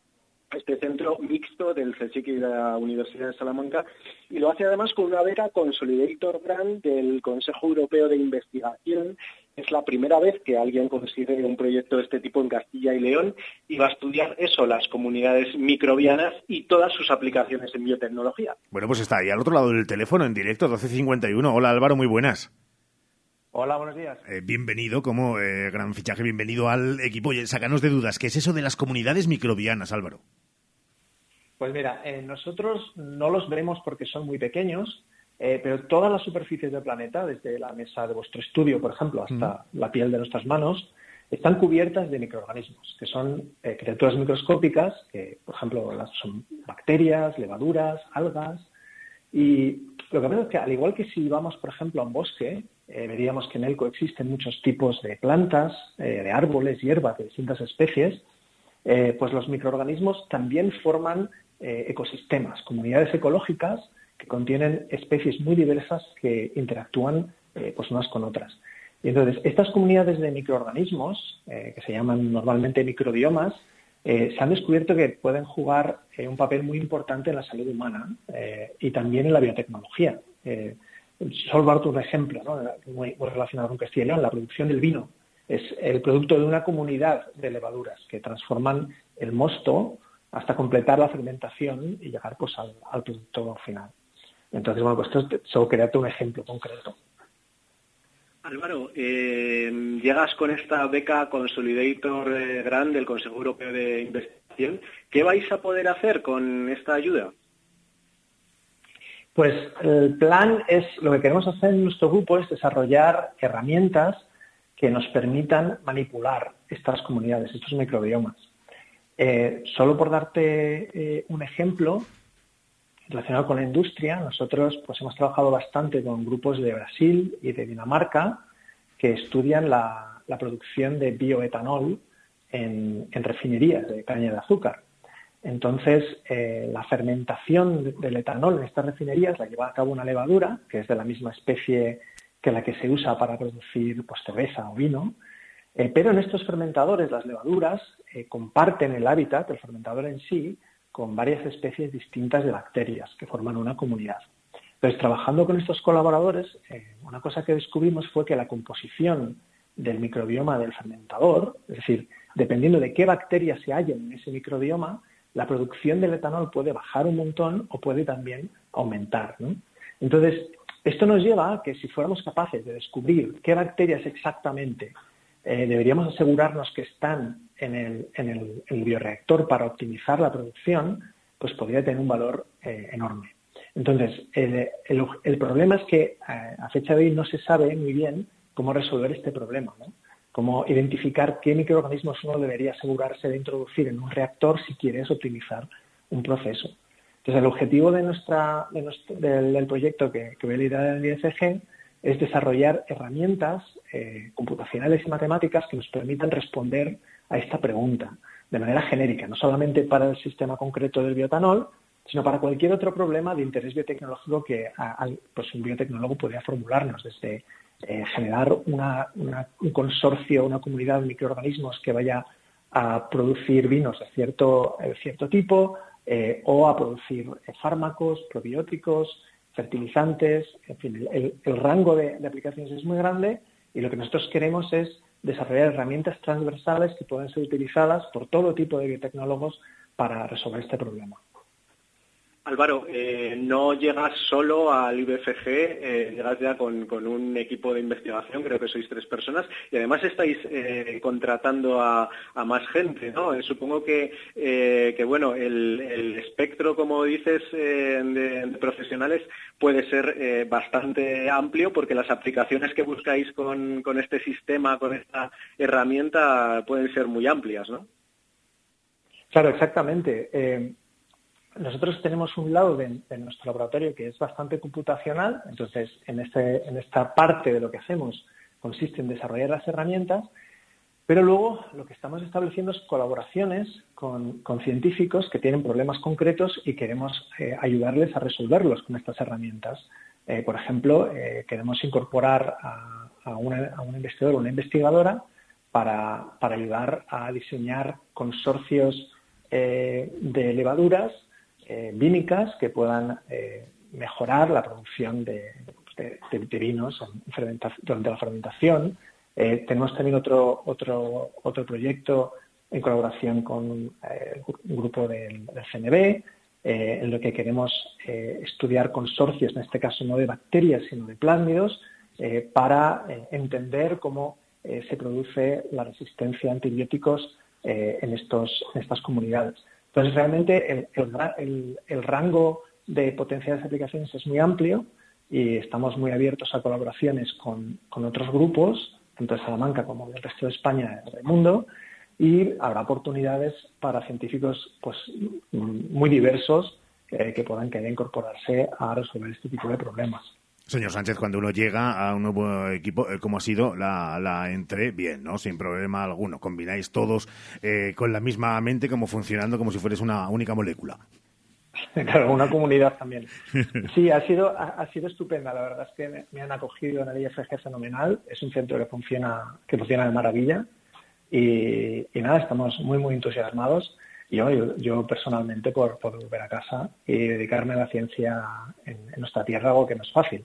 Speaker 18: este centro mixto del CSIC y de la Universidad de Salamanca y lo hace además con una beca Consolidator Grant del Consejo Europeo de Investigación. Es la primera vez que alguien consigue un proyecto de este tipo en Castilla y León y va a estudiar eso, las comunidades microbianas y todas sus aplicaciones en biotecnología.
Speaker 2: Bueno, pues está ahí al otro lado del teléfono en directo, 1251. Hola Álvaro, muy buenas.
Speaker 19: Hola, buenos días.
Speaker 2: Eh, bienvenido, como eh, gran fichaje, bienvenido al equipo. Oye, sácanos de dudas, ¿qué es eso de las comunidades microbianas, Álvaro?
Speaker 19: Pues mira, eh, nosotros no los vemos porque son muy pequeños, pero todas las superficies del planeta, desde la mesa de vuestro estudio, por ejemplo, hasta la piel de nuestras manos, están cubiertas de microorganismos, que son criaturas microscópicas, que, por ejemplo, son bacterias, levaduras, algas. Y lo que pasa es que, al igual que si vamos, por ejemplo, a un bosque, eh, veríamos que en él coexisten muchos tipos de plantas, eh, de árboles, hierbas de distintas especies, eh, pues los microorganismos también forman ecosistemas, comunidades ecológicas que contienen especies muy diversas que interactúan pues unas con otras. Y entonces, estas comunidades de microorganismos, que se llaman normalmente microbiomas, se han descubierto que pueden jugar un papel muy importante en la salud humana y también en la biotecnología solo darte un ejemplo, muy, relacionado con Castilla y León, la producción del vino es el producto de una comunidad de levaduras que transforman el mosto hasta completar la fermentación y llegar pues, al, producto final. Entonces, bueno, pues esto solo quería darte un ejemplo concreto.
Speaker 18: Álvaro, eh, llegas con esta beca Consolidator eh, del Consejo Europeo de Investigación. ¿Qué vais a poder hacer con esta ayuda?
Speaker 19: Pues el plan es, lo que queremos hacer en nuestro grupo es desarrollar herramientas que nos permitan manipular estas comunidades, estos microbiomas. Eh, solo por darte eh, un ejemplo relacionado con la industria, nosotros pues, hemos trabajado bastante con grupos de Brasil y de Dinamarca que estudian la, producción de bioetanol en refinerías de caña de azúcar. Entonces, eh, la fermentación del etanol en estas refinerías la lleva a cabo una levadura, que es de la misma especie que la que se usa para producir pues, cerveza o vino, eh, pero en estos fermentadores las levaduras eh, comparten el hábitat, el fermentador en sí, con varias especies distintas de bacterias que forman una comunidad. Entonces, trabajando con estos colaboradores, una cosa que descubrimos fue que la composición del microbioma del fermentador, es decir, dependiendo de qué bacterias se hallen en ese microbioma, la producción del etanol puede bajar un montón o puede también aumentar. Entonces, esto nos lleva a que si fuéramos capaces de descubrir qué bacterias exactamente eh, deberíamos asegurarnos que están en el, en, el, bioreactor para optimizar la producción, pues podría tener un valor eh, enorme. Entonces, el, problema es que eh, a fecha de hoy no se sabe muy bien cómo resolver este problema, ¿no? Cómo identificar qué microorganismos uno debería asegurarse de introducir en un reactor si quieres optimizar un proceso. Entonces, el objetivo de nuestra, nuestro, del, proyecto que, voy a liderar en el IFG es desarrollar herramientas eh, computacionales y matemáticas que nos permitan responder a esta pregunta de manera genérica, no solamente para el sistema concreto del biotanol, sino para cualquier otro problema de interés biotecnológico que pues un biotecnólogo podría formularnos, desde eh, generar un consorcio, una comunidad de microorganismos que vaya a producir vinos de cierto, cierto tipo eh, o a producir fármacos, probióticos, fertilizantes, en fin, el, el rango de, de, aplicaciones es muy grande y lo que nosotros queremos es desarrollar herramientas transversales que puedan ser utilizadas por todo tipo de biotecnólogos para resolver este problema.
Speaker 18: Álvaro, eh, no llegas solo al IBFG, eh, llegas ya con, un equipo de investigación, creo que sois tres personas, y además estáis eh, contratando a, más gente, ¿no? Supongo que, que bueno, el, espectro, como dices, de, de, profesionales puede ser bastante amplio porque las aplicaciones que buscáis con, con este sistema, con esta herramienta, pueden ser muy amplias, ¿no?
Speaker 19: Claro, exactamente nosotros tenemos un lado de, nuestro laboratorio que es bastante computacional, entonces en, este, en esta parte de lo que hacemos consiste en desarrollar las herramientas, pero luego lo que estamos estableciendo es colaboraciones con, científicos que tienen problemas concretos y queremos eh, ayudarles a resolverlos con estas herramientas. Eh, por ejemplo, eh, queremos incorporar a, un investigador o una investigadora para, ayudar a diseñar consorcios de levaduras eh, que puedan eh, mejorar la producción de, vinos durante la fermentación. Eh, tenemos también otro, otro, otro proyecto en colaboración con eh, un grupo del, del CNB, en lo que queremos estudiar consorcios, en este caso no de bacterias, sino de plásmidos, para entender cómo se produce la resistencia a antibióticos en, estos, en estas comunidades. Entonces, realmente el, el, el, rango de potenciales aplicaciones es muy amplio y estamos muy abiertos a colaboraciones con, con otros grupos, tanto de Salamanca como del resto de España y del mundo, y habrá oportunidades para científicos pues, muy diversos eh, que puedan querer incorporarse a resolver este tipo de problemas.
Speaker 2: Señor Sánchez, cuando uno llega a un nuevo equipo, eh, como ha sido la, la entre, bien, ¿no? Sin problema alguno. Combináis todos eh, con la misma mente, como funcionando como si fuerais una única molécula.
Speaker 19: Claro, una comunidad también. Sí, ha sido, ha, sido estupenda. La verdad es que me, han acogido en el IFG fenomenal. Es un centro que funciona, que funciona de maravilla. Y nada, estamos muy, muy entusiasmados yo, yo, yo personalmente por, por, volver a casa y dedicarme a la ciencia en, en, nuestra tierra, algo que no es fácil.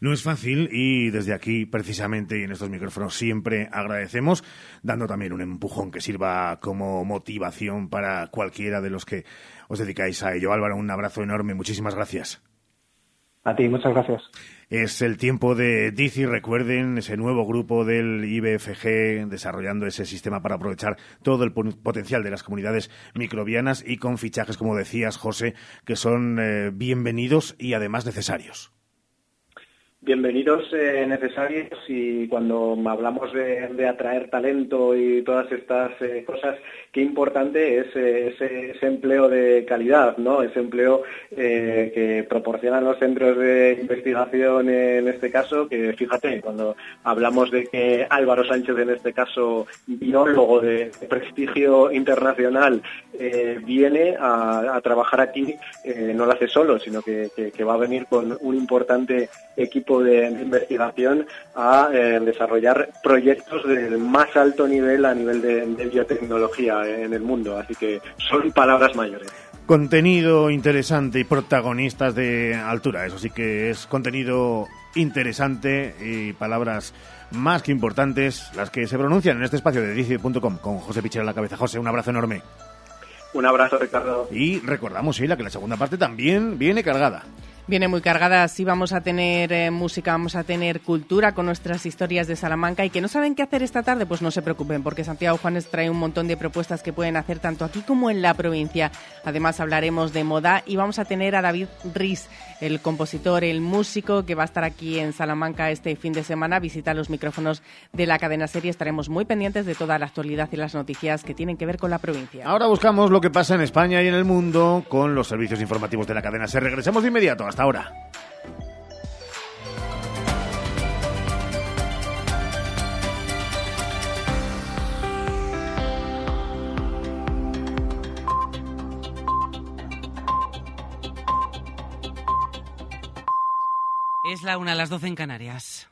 Speaker 2: No es fácil y desde aquí, precisamente, y en estos micrófonos siempre agradecemos, dando también un empujón que sirva como motivación para cualquiera de los que os dedicáis a ello. Álvaro, un abrazo enorme, muchísimas gracias.
Speaker 19: A ti, muchas gracias.
Speaker 2: Es el tiempo de DICI, recuerden, ese nuevo grupo del IBFG desarrollando ese sistema para aprovechar todo el potencial de las comunidades microbianas y con fichajes, como decías, José, que son eh, bienvenidos y además necesarios.
Speaker 18: Bienvenidos eh, necesarios y cuando hablamos de, atraer talento y todas estas eh, cosas, qué importante es eh, ese, empleo de calidad, ¿no? Ese empleo que proporcionan los centros de investigación en este caso, que fíjate, cuando hablamos de que Álvaro Sánchez, en este caso biólogo de prestigio internacional, viene a, trabajar aquí, no lo hace solo, sino que va a venir con un importante equipo de, de investigación a eh, desarrollar proyectos del más alto nivel a nivel de, de, biotecnología en el mundo. Así que son palabras mayores.
Speaker 2: Contenido interesante y protagonistas de altura. Eso sí que es contenido interesante y palabras más que importantes las que se pronuncian en este espacio de dici.com con José Pichera en la cabeza. José, un abrazo enorme.
Speaker 18: Un abrazo, Ricardo.
Speaker 2: Y recordamos, Sheila, que la segunda parte también viene cargada.
Speaker 3: Viene muy cargada, sí vamos a tener eh, música, vamos a tener cultura con nuestras historias de Salamanca y que no saben qué hacer esta tarde, pues no se preocupen porque Santiago Juanes trae un montón de propuestas que pueden hacer tanto aquí como en la provincia. Además hablaremos de moda y vamos a tener a David Riz, el compositor, el músico que va a estar aquí en Salamanca este fin de semana, visita los micrófonos de la cadena serie. Estaremos muy pendientes de toda la actualidad y las noticias que tienen que ver con la provincia.
Speaker 2: Ahora buscamos lo que pasa en España y en el mundo con los servicios informativos de la cadena SER. Regresamos de inmediato. Hasta ahora.
Speaker 20: Es la una, las doce en Canarias.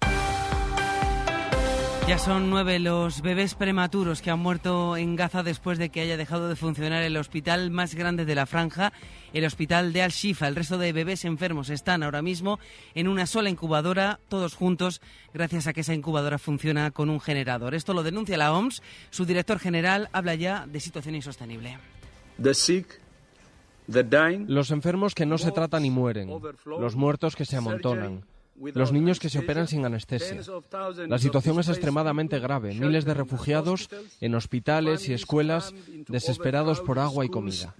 Speaker 20: Ya son nueve los bebés prematuros que han muerto en Gaza después de que haya dejado de funcionar el hospital más grande de la franja, el hospital de Al-Shifa. El resto de bebés enfermos están ahora mismo en una sola incubadora, todos juntos, gracias a que esa incubadora funciona con un generador. Esto lo denuncia la OMS. Su director general habla ya de situación insostenible.
Speaker 21: Los enfermos que no se tratan y mueren, los muertos que se amontonan, los niños que se operan sin anestesia. La situación es extremadamente grave. Miles de refugiados en hospitales y escuelas desesperados por agua y comida.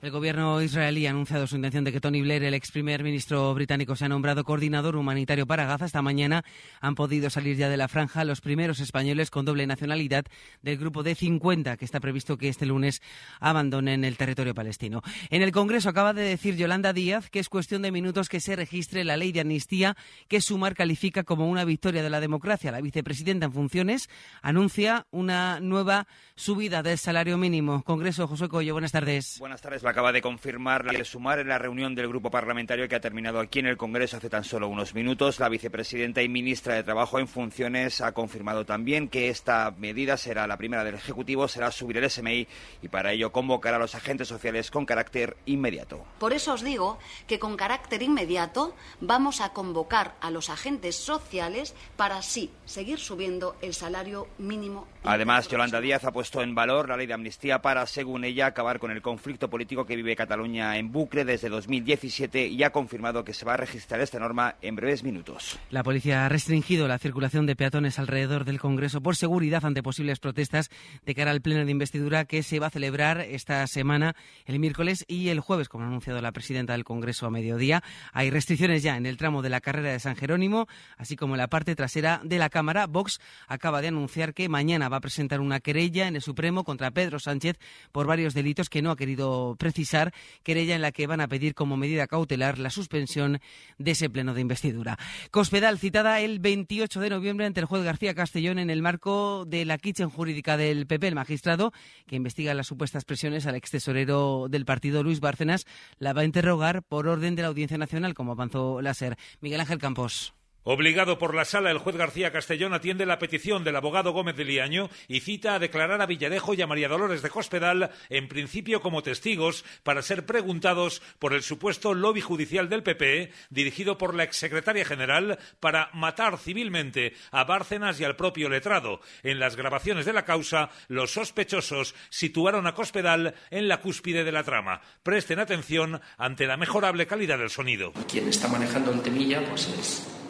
Speaker 20: El gobierno israelí ha anunciado su intención de que Tony Blair, el ex primer ministro británico, sea nombrado coordinador humanitario para Gaza. Esta mañana han podido salir ya de la franja los primeros españoles con doble nacionalidad del grupo de 50 que está previsto que este lunes abandonen el territorio palestino. En el Congreso acaba de decir Yolanda Díaz que es cuestión de minutos que se registre la ley de amnistía que Sumar califica como una victoria de la democracia. La vicepresidenta en funciones anuncia una nueva subida del salario mínimo. Congreso, José Coyo, buenas tardes.
Speaker 22: Buenas tardes. Lo acaba de confirmar la de Sumar en la reunión del grupo parlamentario que ha terminado aquí en el Congreso hace tan solo unos minutos. La vicepresidenta y ministra de Trabajo en funciones ha confirmado también que esta medida será la primera del Ejecutivo, será subir el SMI y para ello convocar a los agentes sociales con carácter inmediato.
Speaker 23: Por eso os digo que con carácter inmediato vamos a convocar a los agentes sociales para así seguir subiendo el salario mínimo.
Speaker 22: Además, Yolanda Díaz ha puesto en valor la ley de amnistía para, según ella, acabar con el conflicto político que vive Cataluña en bucle desde 2017 y ha confirmado que se va a registrar esta norma en breves minutos.
Speaker 20: La policía ha restringido la circulación de peatones alrededor del Congreso por seguridad ante posibles protestas de cara al pleno de investidura que se va a celebrar esta semana, el miércoles y el jueves, como ha anunciado la presidenta del Congreso a mediodía. Hay restricciones ya en el tramo de la carrera de San Jerónimo, así como en la parte trasera de la Cámara. Vox acaba de anunciar que mañana va a presentar una querella en el Supremo contra Pedro Sánchez por varios delitos que no ha querido precisar, querella en la que van a pedir como medida cautelar la suspensión de ese pleno de investidura. Cospedal citada el 28 de noviembre ante el juez García Castellón en el marco de la kitchen jurídica del PP. El magistrado que investiga las supuestas presiones al ex tesorero del partido Luis Bárcenas la va a interrogar por orden de la Audiencia Nacional, como avanzó la SER. Miguel Ángel Campos.
Speaker 24: Obligado por la sala, el juez García Castellón atiende la petición del abogado Gómez de Liaño y cita a declarar a Villarejo y a María Dolores de Cospedal, en principio como testigos, para ser preguntados por el supuesto lobby judicial del PP, dirigido por la exsecretaria general, para matar civilmente a Bárcenas y al propio letrado. En las grabaciones de la causa, los sospechosos situaron a Cospedal en la cúspide de la trama. Presten atención ante la mejorable calidad del sonido.
Speaker 25: Quien está manejando el temilla, pues es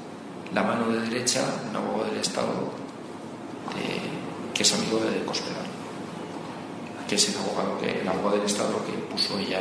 Speaker 25: la mano de derecha, un abogado del Estado de, que es amigo de Cospedal, que es el abogado, que, el abogado del Estado que puso ella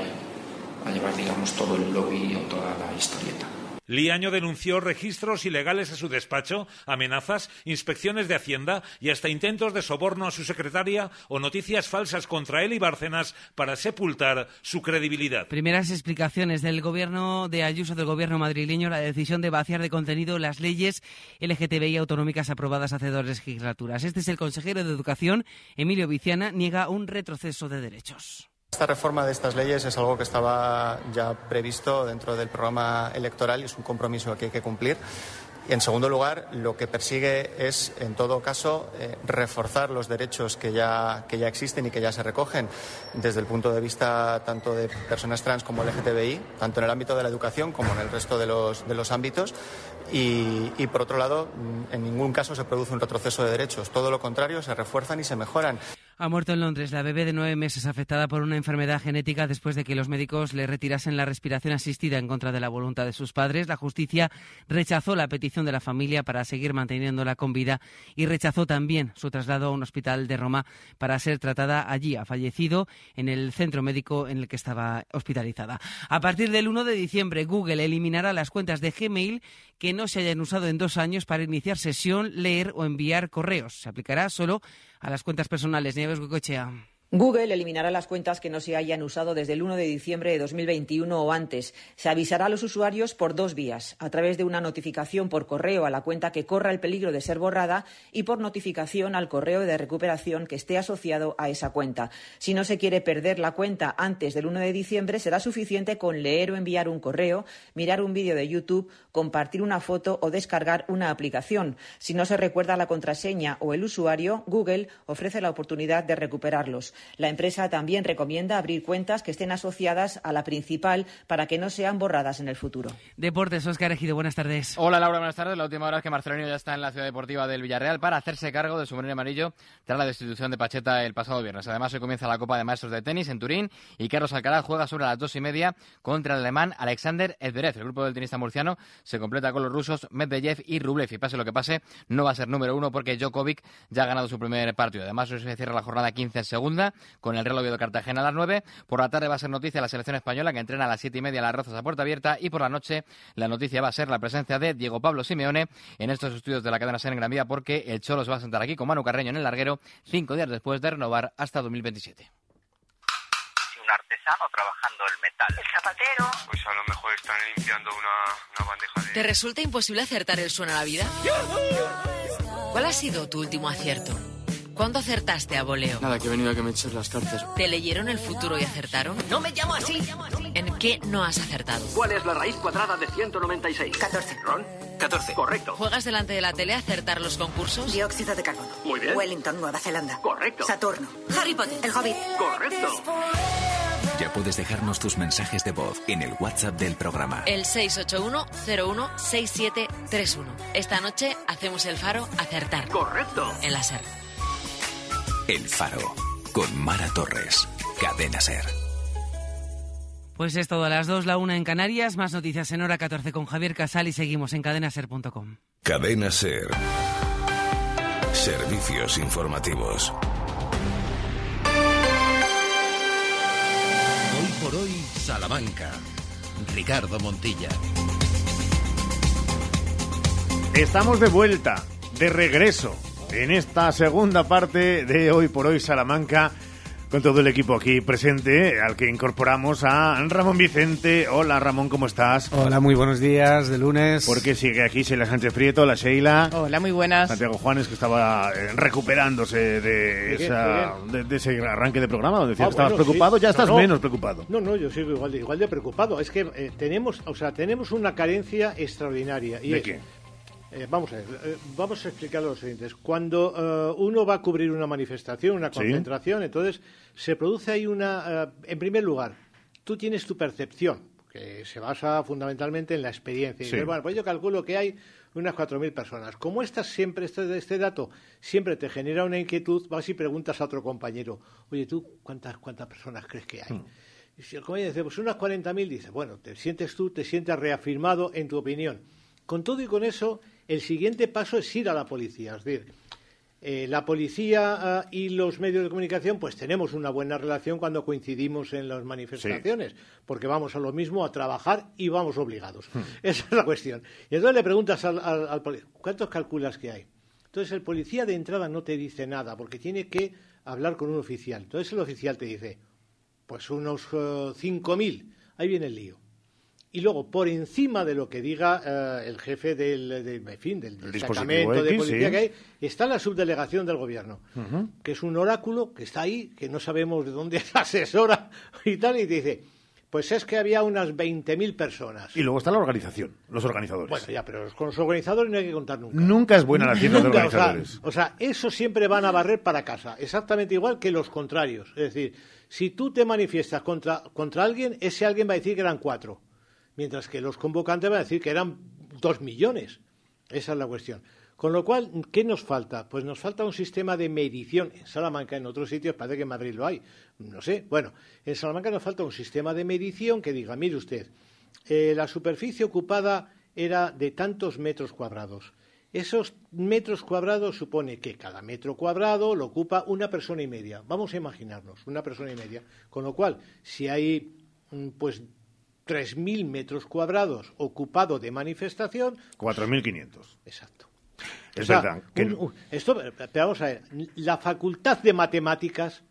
Speaker 25: a llevar, digamos, todo el lobby o toda la historieta.
Speaker 24: Liaño denunció registros ilegales a su despacho, amenazas, inspecciones de Hacienda y hasta intentos de soborno a su secretaria o noticias falsas contra él y Bárcenas para sepultar su credibilidad.
Speaker 20: Primeras explicaciones del gobierno de Ayuso, del gobierno madrileño, la decisión de vaciar de contenido las leyes LGTBI autonómicas aprobadas hace dos legislaturas. Este es el consejero de Educación, Emilio Viciana, niega un retroceso de derechos.
Speaker 26: Esta reforma de estas leyes es algo que estaba ya previsto dentro del programa electoral y es un compromiso que hay que cumplir. Y en segundo lugar, lo que persigue es, en todo caso, eh, reforzar los derechos que ya, que ya existen y que ya se recogen desde el punto de vista tanto de personas trans como LGTBI, tanto en el ámbito de la educación como en el resto de los, de los ámbitos. Y, por otro lado, en ningún caso se produce un retroceso de derechos. Todo lo contrario, se refuerzan y se mejoran.
Speaker 20: Ha muerto en Londres la bebé de nueve meses afectada por una enfermedad genética después de que los médicos le retirasen la respiración asistida en contra de la voluntad de sus padres. La justicia rechazó la petición de la familia para seguir manteniéndola con vida y rechazó también su traslado a un hospital de Roma para ser tratada allí. Ha fallecido en el centro médico en el que estaba hospitalizada. A partir del 1 de diciembre, Google eliminará las cuentas de Gmail que no se hayan usado en dos años para iniciar sesión, leer o enviar correos. Se aplicará solo a las cuentas personales. Nieves Gocochea.
Speaker 27: Google eliminará las cuentas que no se hayan usado desde el 1 de diciembre de 2021 o antes. Se avisará a los usuarios por dos vías, a través de una notificación por correo a la cuenta que corra el peligro de ser borrada y por notificación al correo de recuperación que esté asociado a esa cuenta. Si no se quiere perder la cuenta antes del 1 de diciembre, será suficiente con leer o enviar un correo, mirar un vídeo de YouTube, compartir una foto o descargar una aplicación. Si no se recuerda la contraseña o el usuario, Google ofrece la oportunidad de recuperarlos. La empresa también recomienda abrir cuentas que estén asociadas a la principal para que no sean borradas en el futuro.
Speaker 20: Deportes, Oscar Ejido, buenas tardes.
Speaker 8: Hola Laura, buenas tardes. La última hora es que Marcelino ya está en la ciudad deportiva del Villarreal para hacerse cargo de su moreno amarillo tras la destitución de Pacheta el pasado viernes. Además, hoy comienza la Copa de Maestros de Tenis en Turín y Carlos Alcaraz juega sobre las dos y media contra el alemán Alexander Edverev. El grupo del tenista murciano se completa con los rusos Medvedev y Rublev. Y pase lo que pase, no va a ser número uno porque Djokovic ya ha ganado su primer partido. Además, hoy se cierra la jornada 15 en segunda con el Real Oviedo Cartagena a las 9. Por la tarde va a ser noticia la selección española que entrena a las 7 y media las Rozas a puerta abierta. Y por la noche la noticia va a ser la presencia de Diego Pablo Simeone en estos estudios de la cadena SER en Gran Vía porque el Cholo se va a sentar aquí con Manu Carreño en el larguero cinco días después de renovar hasta 2027
Speaker 28: un artesano trabajando el metal.
Speaker 29: El zapatero.
Speaker 28: Pues a lo mejor están limpiando una, una bandeja de...
Speaker 30: ¿Te resulta imposible acertar el suena a la vida? ¿Cuál ha sido tu último acierto? ¿Cuándo acertaste a voleo?
Speaker 31: Nada, que he venido a que me eches las cartas.
Speaker 30: ¿Te leyeron el futuro y acertaron?
Speaker 29: No me llamo así.
Speaker 30: ¿En qué no has acertado?
Speaker 29: ¿Cuál es la raíz cuadrada de 196? 14.
Speaker 28: ¿Ron?
Speaker 29: 14. Correcto.
Speaker 30: ¿Juegas delante de la tele a acertar los concursos?
Speaker 29: Dióxido de carbono.
Speaker 28: Muy bien.
Speaker 29: Wellington, Nueva Zelanda.
Speaker 28: Correcto.
Speaker 29: Saturno. Harry Potter. El Hobbit.
Speaker 28: Correcto.
Speaker 32: Ya puedes dejarnos tus mensajes de voz en el WhatsApp del programa.
Speaker 30: El 681-016731. Esta noche hacemos el faro acertar.
Speaker 28: Correcto.
Speaker 30: En la SER.
Speaker 32: El Faro, con Mara Torres, Cadena Ser.
Speaker 20: Pues es todo a las 2, la 1 en Canarias, más noticias en hora 14 con Javier Casal y seguimos en cadenaser.com.
Speaker 1: Cadena Ser. Servicios informativos. Hoy por hoy, Salamanca. Ricardo Montilla.
Speaker 2: Estamos de vuelta, de regreso, en esta segunda parte de Hoy por Hoy Salamanca, con todo el equipo aquí presente, al que incorporamos a Ramón Vicente. Hola Ramón, ¿cómo estás?
Speaker 33: Hola, muy buenos días, de lunes.
Speaker 2: Porque sigue aquí Sheila Sánchez Prieto, la Sheila.
Speaker 3: Hola, muy buenas.
Speaker 2: Santiago Juanes, que estaba eh, recuperándose de, esa- de, de ese arranque de programa, donde decías
Speaker 7: Ah,
Speaker 2: que estabas
Speaker 7: bueno,
Speaker 2: preocupado,
Speaker 7: sí.
Speaker 2: ya estás
Speaker 7: No, no.
Speaker 2: menos preocupado.
Speaker 7: No, no, yo sigo igual de, igual de preocupado. Es que eh, tenemos, o sea, tenemos una carencia extraordinaria. Y
Speaker 2: ¿De
Speaker 7: es-
Speaker 2: qué?
Speaker 7: Eh, vamos a ver, eh, vamos a explicar lo siguiente. Cuando eh, uno va a cubrir una manifestación, una
Speaker 2: Sí.
Speaker 7: concentración, entonces se produce ahí una, en primer lugar, tú tienes tu percepción, que se basa fundamentalmente en la experiencia. Y
Speaker 2: Sí.
Speaker 7: dices, bueno, pues yo calculo que hay unas 4.000 personas. Como estas siempre, este, este dato siempre te genera una inquietud, vas y preguntas a otro compañero, oye, ¿tú cuántas, cuántas personas crees que hay? Y si el compañero dice, pues unas 40.000, dice, bueno, te sientes tú, te sientes reafirmado en tu opinión. Con todo y con eso, el siguiente paso es ir a la policía. Es decir, eh, la policía ah, y los medios de comunicación, pues tenemos una buena relación cuando coincidimos en las manifestaciones, porque vamos a lo mismo a trabajar y vamos obligados. Esa es la cuestión. Y entonces le preguntas al, al, al policía, ¿cuántos calculas que hay? Entonces el policía de entrada no te dice nada, porque tiene que hablar con un oficial. Entonces el oficial te dice, pues unos eh, 5.000, ahí viene el lío. Y luego, por encima de lo que diga eh, el jefe del, del, en fin, del
Speaker 2: El
Speaker 7: destacamento de policía
Speaker 2: sí.
Speaker 7: que hay, está la subdelegación del gobierno, que es un oráculo que está ahí, que no sabemos de dónde asesora y tal, y te dice, pues es que había unas 20.000 personas.
Speaker 2: Y luego está la organización, los organizadores.
Speaker 7: Bueno, ya, pero con los organizadores no hay que contar nunca.
Speaker 2: Nunca es buena la tienda de
Speaker 7: Nunca, o sea,
Speaker 2: organizadores.
Speaker 7: O sea, eso siempre van a barrer para casa, exactamente igual que los contrarios. Es decir, si tú te manifiestas contra, contra alguien, ese alguien va a decir que eran cuatro, mientras que los convocantes van a decir que eran dos millones. Esa es la cuestión. Con lo cual, ¿qué nos falta? Pues nos falta un sistema de medición. En Salamanca, en otros sitios, parece que en Madrid lo hay. No sé. Bueno, en Salamanca nos falta un sistema de medición que diga, mire usted, eh, la superficie ocupada era de tantos metros cuadrados. Esos metros cuadrados supone que cada metro cuadrado lo ocupa una persona y media. Vamos a imaginarnos, una persona y media. Con lo cual, si hay mm, pues 3.000 metros cuadrados ocupado de manifestación...
Speaker 2: 4.500.
Speaker 7: Exacto.
Speaker 2: Es
Speaker 7: O sea,
Speaker 2: verdad. que-
Speaker 7: un- un- esto, vamos a ver, la facultad de matemáticas,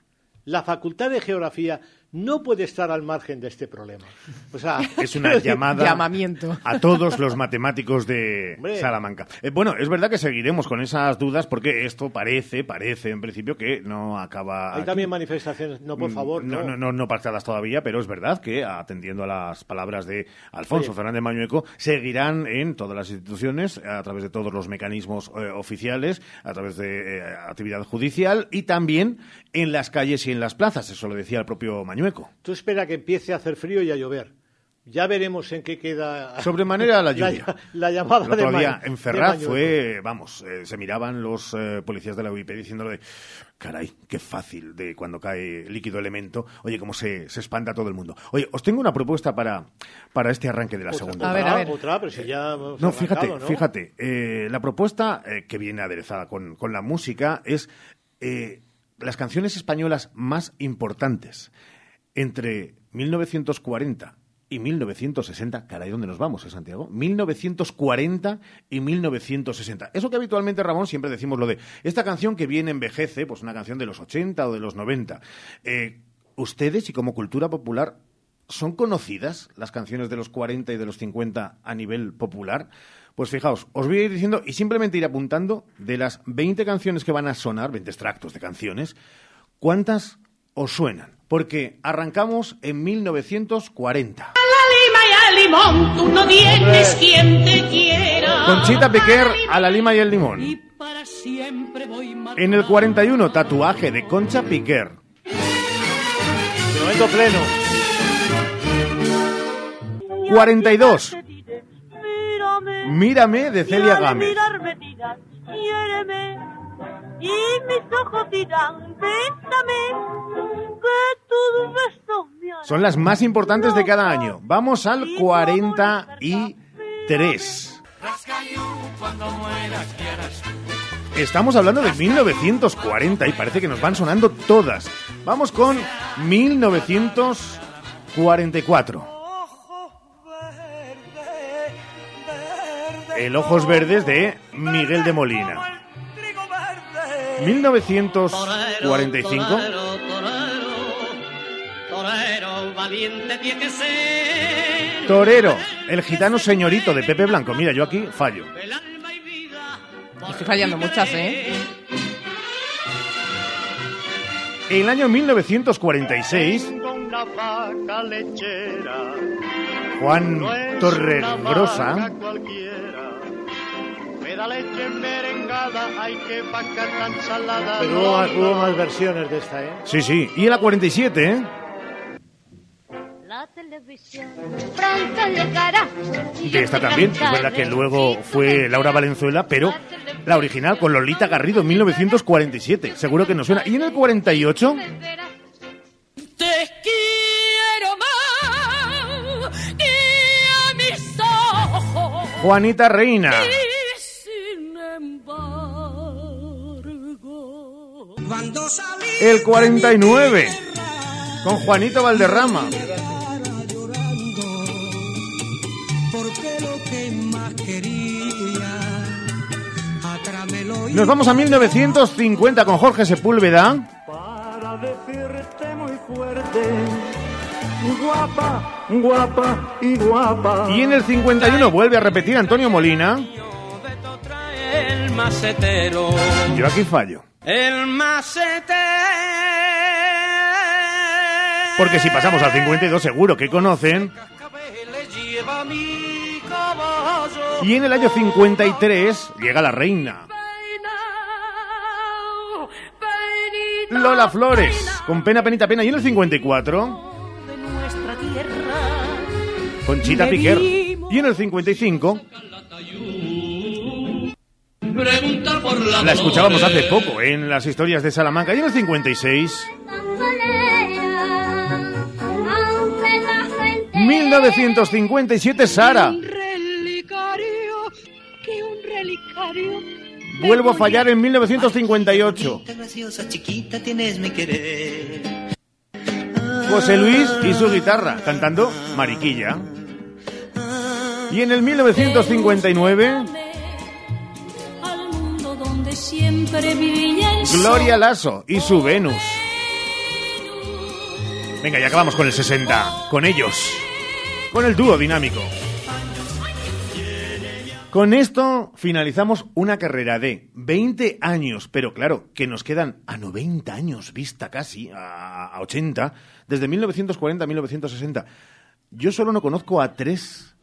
Speaker 7: la facultad de geografía, no puede estar al margen de este problema. O sea,
Speaker 2: es una llamada
Speaker 3: Llamamiento.
Speaker 2: a todos los matemáticos de
Speaker 7: Hombre.
Speaker 2: Salamanca. Eh, bueno, es verdad que seguiremos con esas dudas porque esto parece, parece en principio que no acaba.
Speaker 7: Hay
Speaker 2: aquí.
Speaker 7: también manifestaciones, no, por
Speaker 2: Mm,
Speaker 7: favor,
Speaker 2: no,
Speaker 7: no.
Speaker 2: no, no, no pactadas todavía, pero es verdad que, atendiendo a las palabras de Alfonso
Speaker 7: Oye.
Speaker 2: Fernández Mañueco, seguirán en todas las instituciones, a través de todos los mecanismos eh, oficiales, a través de eh, actividad judicial y también en las calles y en las plazas. Eso lo decía el propio Mañueco.
Speaker 7: Tú espera que empiece a hacer frío y a llover. Ya veremos en qué queda.
Speaker 2: Sobremanera la lluvia.
Speaker 7: La, la llamada
Speaker 2: El otro
Speaker 7: de
Speaker 2: día en Ferraz fue, vamos, eh, se miraban los eh, policías de la UIP diciéndolo de, caray, qué fácil de cuando cae líquido elemento, oye, cómo se, se espanta todo el mundo. Oye, os tengo una propuesta para, para este arranque de la segunda.
Speaker 7: Otra,
Speaker 2: etapa.
Speaker 7: otra, pero si ya hemos
Speaker 2: No, fíjate, fíjate, eh, la propuesta eh, que viene aderezada con, con la música es eh, las canciones españolas más importantes entre 1940 y 1960. Caray, ¿dónde nos vamos, eh, Santiago? 1940 y 1960. Eso que habitualmente, Ramón, siempre decimos lo de esta canción que viene envejece, pues una canción de los 80 o de los 90. Eh, ustedes y como cultura popular ¿Son conocidas las canciones de los 40 y de los 50 a nivel popular? Pues fijaos, os voy a ir diciendo y simplemente ir apuntando de las 20 canciones que van a sonar, 20 extractos de canciones, ¿cuántas os suenan? Porque arrancamos en 1940.
Speaker 34: A la lima y al limón, tú no tienes quien te quiera.
Speaker 2: Conchita Piquer a la lima y el limón.
Speaker 34: Y para siempre voy.
Speaker 2: En el 41, tatuaje de Concha Piquer.
Speaker 7: De momento pleno.
Speaker 2: 42,
Speaker 34: Mírame.
Speaker 2: De Celia Gámez.
Speaker 34: Mirarme dirás. Y mis ojos dirán, bésame. Que tus besos me harán
Speaker 2: Son las más importantes de cada año. Vamos al 43.
Speaker 34: cuando muera quieras.
Speaker 2: Estamos hablando de 1940 y parece que nos van sonando todas. Vamos con 1944. El Ojos Verdes de Miguel de Molina. 1945.
Speaker 34: Torero, valiente tiene que ser.
Speaker 2: Torero, el gitano señorito de Pepe Blanco. Mira, yo aquí fallo.
Speaker 3: Estoy fallando muchas, ¿eh?
Speaker 2: En el año 1946,
Speaker 34: Tengo una vaca lechera.
Speaker 2: Juan Torregrosa
Speaker 34: da leche merengada, hay que vaca tan salada.
Speaker 7: Pero
Speaker 34: no,
Speaker 7: hubo más,
Speaker 34: no.
Speaker 7: hubo más versiones de esta, ¿eh?
Speaker 2: Sí, sí. Y en la 47, ¿eh?
Speaker 34: La televisión llegará.
Speaker 2: De esta también. Es verdad que luego fue Laura Valenzuela, pero la original con Lolita Garrido en 1947. Seguro que nos suena. Y en el 48,
Speaker 34: Te quiero más que a mis ojos.
Speaker 2: Juanita Reina. El 49, con Juanito Valderrama. Nos vamos a 1950 con Jorge Sepúlveda.
Speaker 34: para decirte muy fuerte guapa guapa y guapa
Speaker 2: Y en el 51 vuelve a repetir Antonio Molina. Yo aquí fallo.
Speaker 34: El macetero
Speaker 2: Porque si pasamos al 52 seguro que conocen. Y en el año 53 llega la reina. Lola Flores, con pena, penita, pena. Y en el 54,
Speaker 34: de nuestra tierra
Speaker 2: Conchita Piquer. Y en el 55, La escuchábamos hace poco en las historias de Salamanca y en el 56. 1957, Sara. Vuelvo a fallar en 1958. José Luis y su guitarra cantando Mariquilla. Y en el 1959, Gloria Lasso y su Venus. Venga, ya acabamos con el 60. Con ellos. Con el dúo dinámico. Con esto finalizamos una carrera de 20 años, pero claro, que nos quedan a 90 años vista casi, a 80, desde 1940 a 1960. Yo solo no conozco a tres.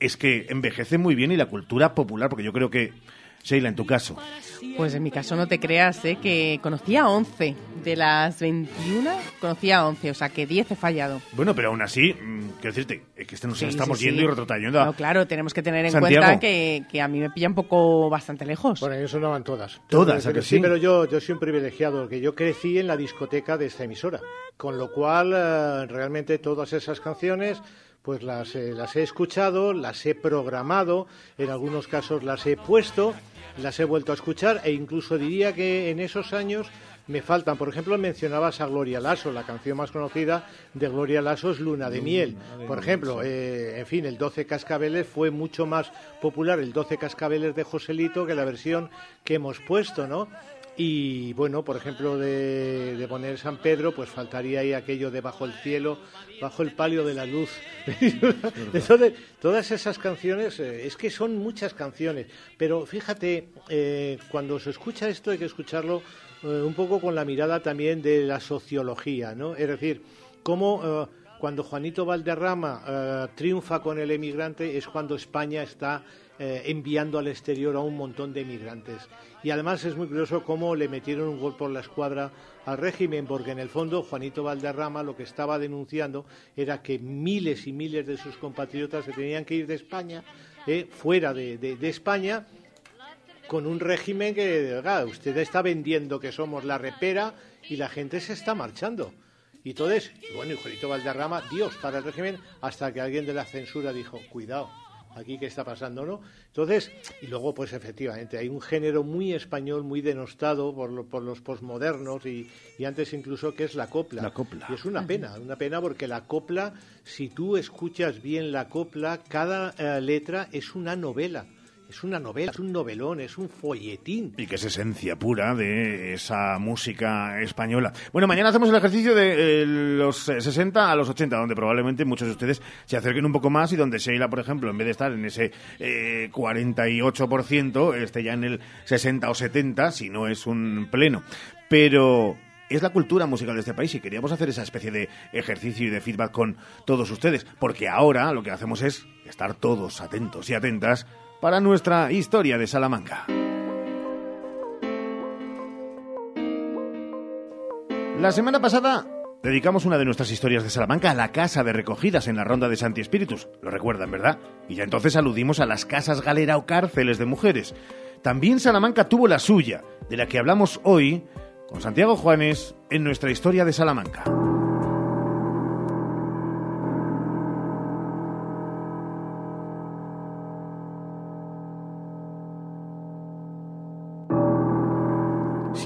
Speaker 2: Es que envejece muy bien y la cultura popular, porque yo creo que Sheila, en tu caso.
Speaker 3: Pues en mi caso no te creas, ¿eh? que conocía 11 de las 21, conocía 11, o sea que 10 he fallado.
Speaker 2: Bueno, pero aún así, mm, quiero decirte, es que este nos estamos yendo y retrotrayendo.
Speaker 3: No, claro, tenemos que tener en cuenta que, que, a mí me pilla un poco bastante lejos.
Speaker 7: Bueno, eso no van todas.
Speaker 2: Todas,
Speaker 7: ¿a
Speaker 2: que
Speaker 7: sí? pero yo, yo soy un privilegiado, que yo crecí en la discoteca de esta emisora, con lo cual eh, realmente todas esas canciones pues las, eh, las he escuchado, las he programado, en algunos casos las he puesto las he vuelto a escuchar e incluso diría que en esos años me faltan. Por ejemplo, mencionabas a Gloria Lasso, la canción más conocida de Gloria Lasso es Luna de Miel. Por ejemplo, eh, en fin, el 12 Cascabeles fue mucho más popular, el 12 Cascabeles de Joselito, que la versión que hemos puesto, ¿no? Y bueno, por ejemplo, de, poner San Pedro, pues faltaría ahí aquello de bajo el cielo, bajo el palio de la luz. Entonces, todas esas canciones, eh, es que son muchas canciones, pero fíjate, eh, cuando se escucha esto hay que escucharlo eh, un poco con la mirada también de la sociología, ¿no? Es decir, cómo cuando Juanito Valderrama triunfa con el emigrante es cuando España está enviando al exterior a un montón de emigrantes. Y además es muy curioso cómo le metieron un gol por la escuadra al régimen, porque en el fondo Juanito Valderrama lo que estaba denunciando era que miles y miles de sus compatriotas se tenían que ir de España, eh, fuera de, España, con un régimen que, usted está vendiendo que somos la repera y la gente se está marchando. Y entonces, bueno, y Juanito Valderrama, Dios para el régimen, hasta que alguien de la censura dijo, cuidado, aquí qué está pasando, ¿no? Entonces, y luego, pues efectivamente, hay un género muy español, muy denostado por, por los posmodernos y, y, antes incluso que es la copla.
Speaker 2: La copla.
Speaker 7: Y es una pena, una pena porque la copla, si tú escuchas bien la copla, cada eh, letra es una novela es una novela, es un novelón, es un folletín.
Speaker 2: Y que es esencia pura de esa música española. Bueno, mañana hacemos el ejercicio de eh, los 60 eh, a los 80, donde probablemente muchos de ustedes se acerquen un poco más y donde Sheila, por ejemplo, en vez de estar en ese 48%, eh, esté ya en el 60 o 70, si no es un pleno. Pero es la cultura musical de este país y queríamos hacer esa especie de ejercicio y de feedback con todos ustedes, porque ahora lo que hacemos es estar todos atentos y atentas para nuestra historia de Salamanca. La semana pasada dedicamos una de nuestras historias de Salamanca a la casa de recogidas en la ronda de Santi Espíritus. Lo recuerdan, ¿verdad? Y ya entonces aludimos a las casas galera o cárceles de mujeres. También Salamanca tuvo la suya, de la que hablamos hoy con Santiago Juanes en nuestra historia de Salamanca.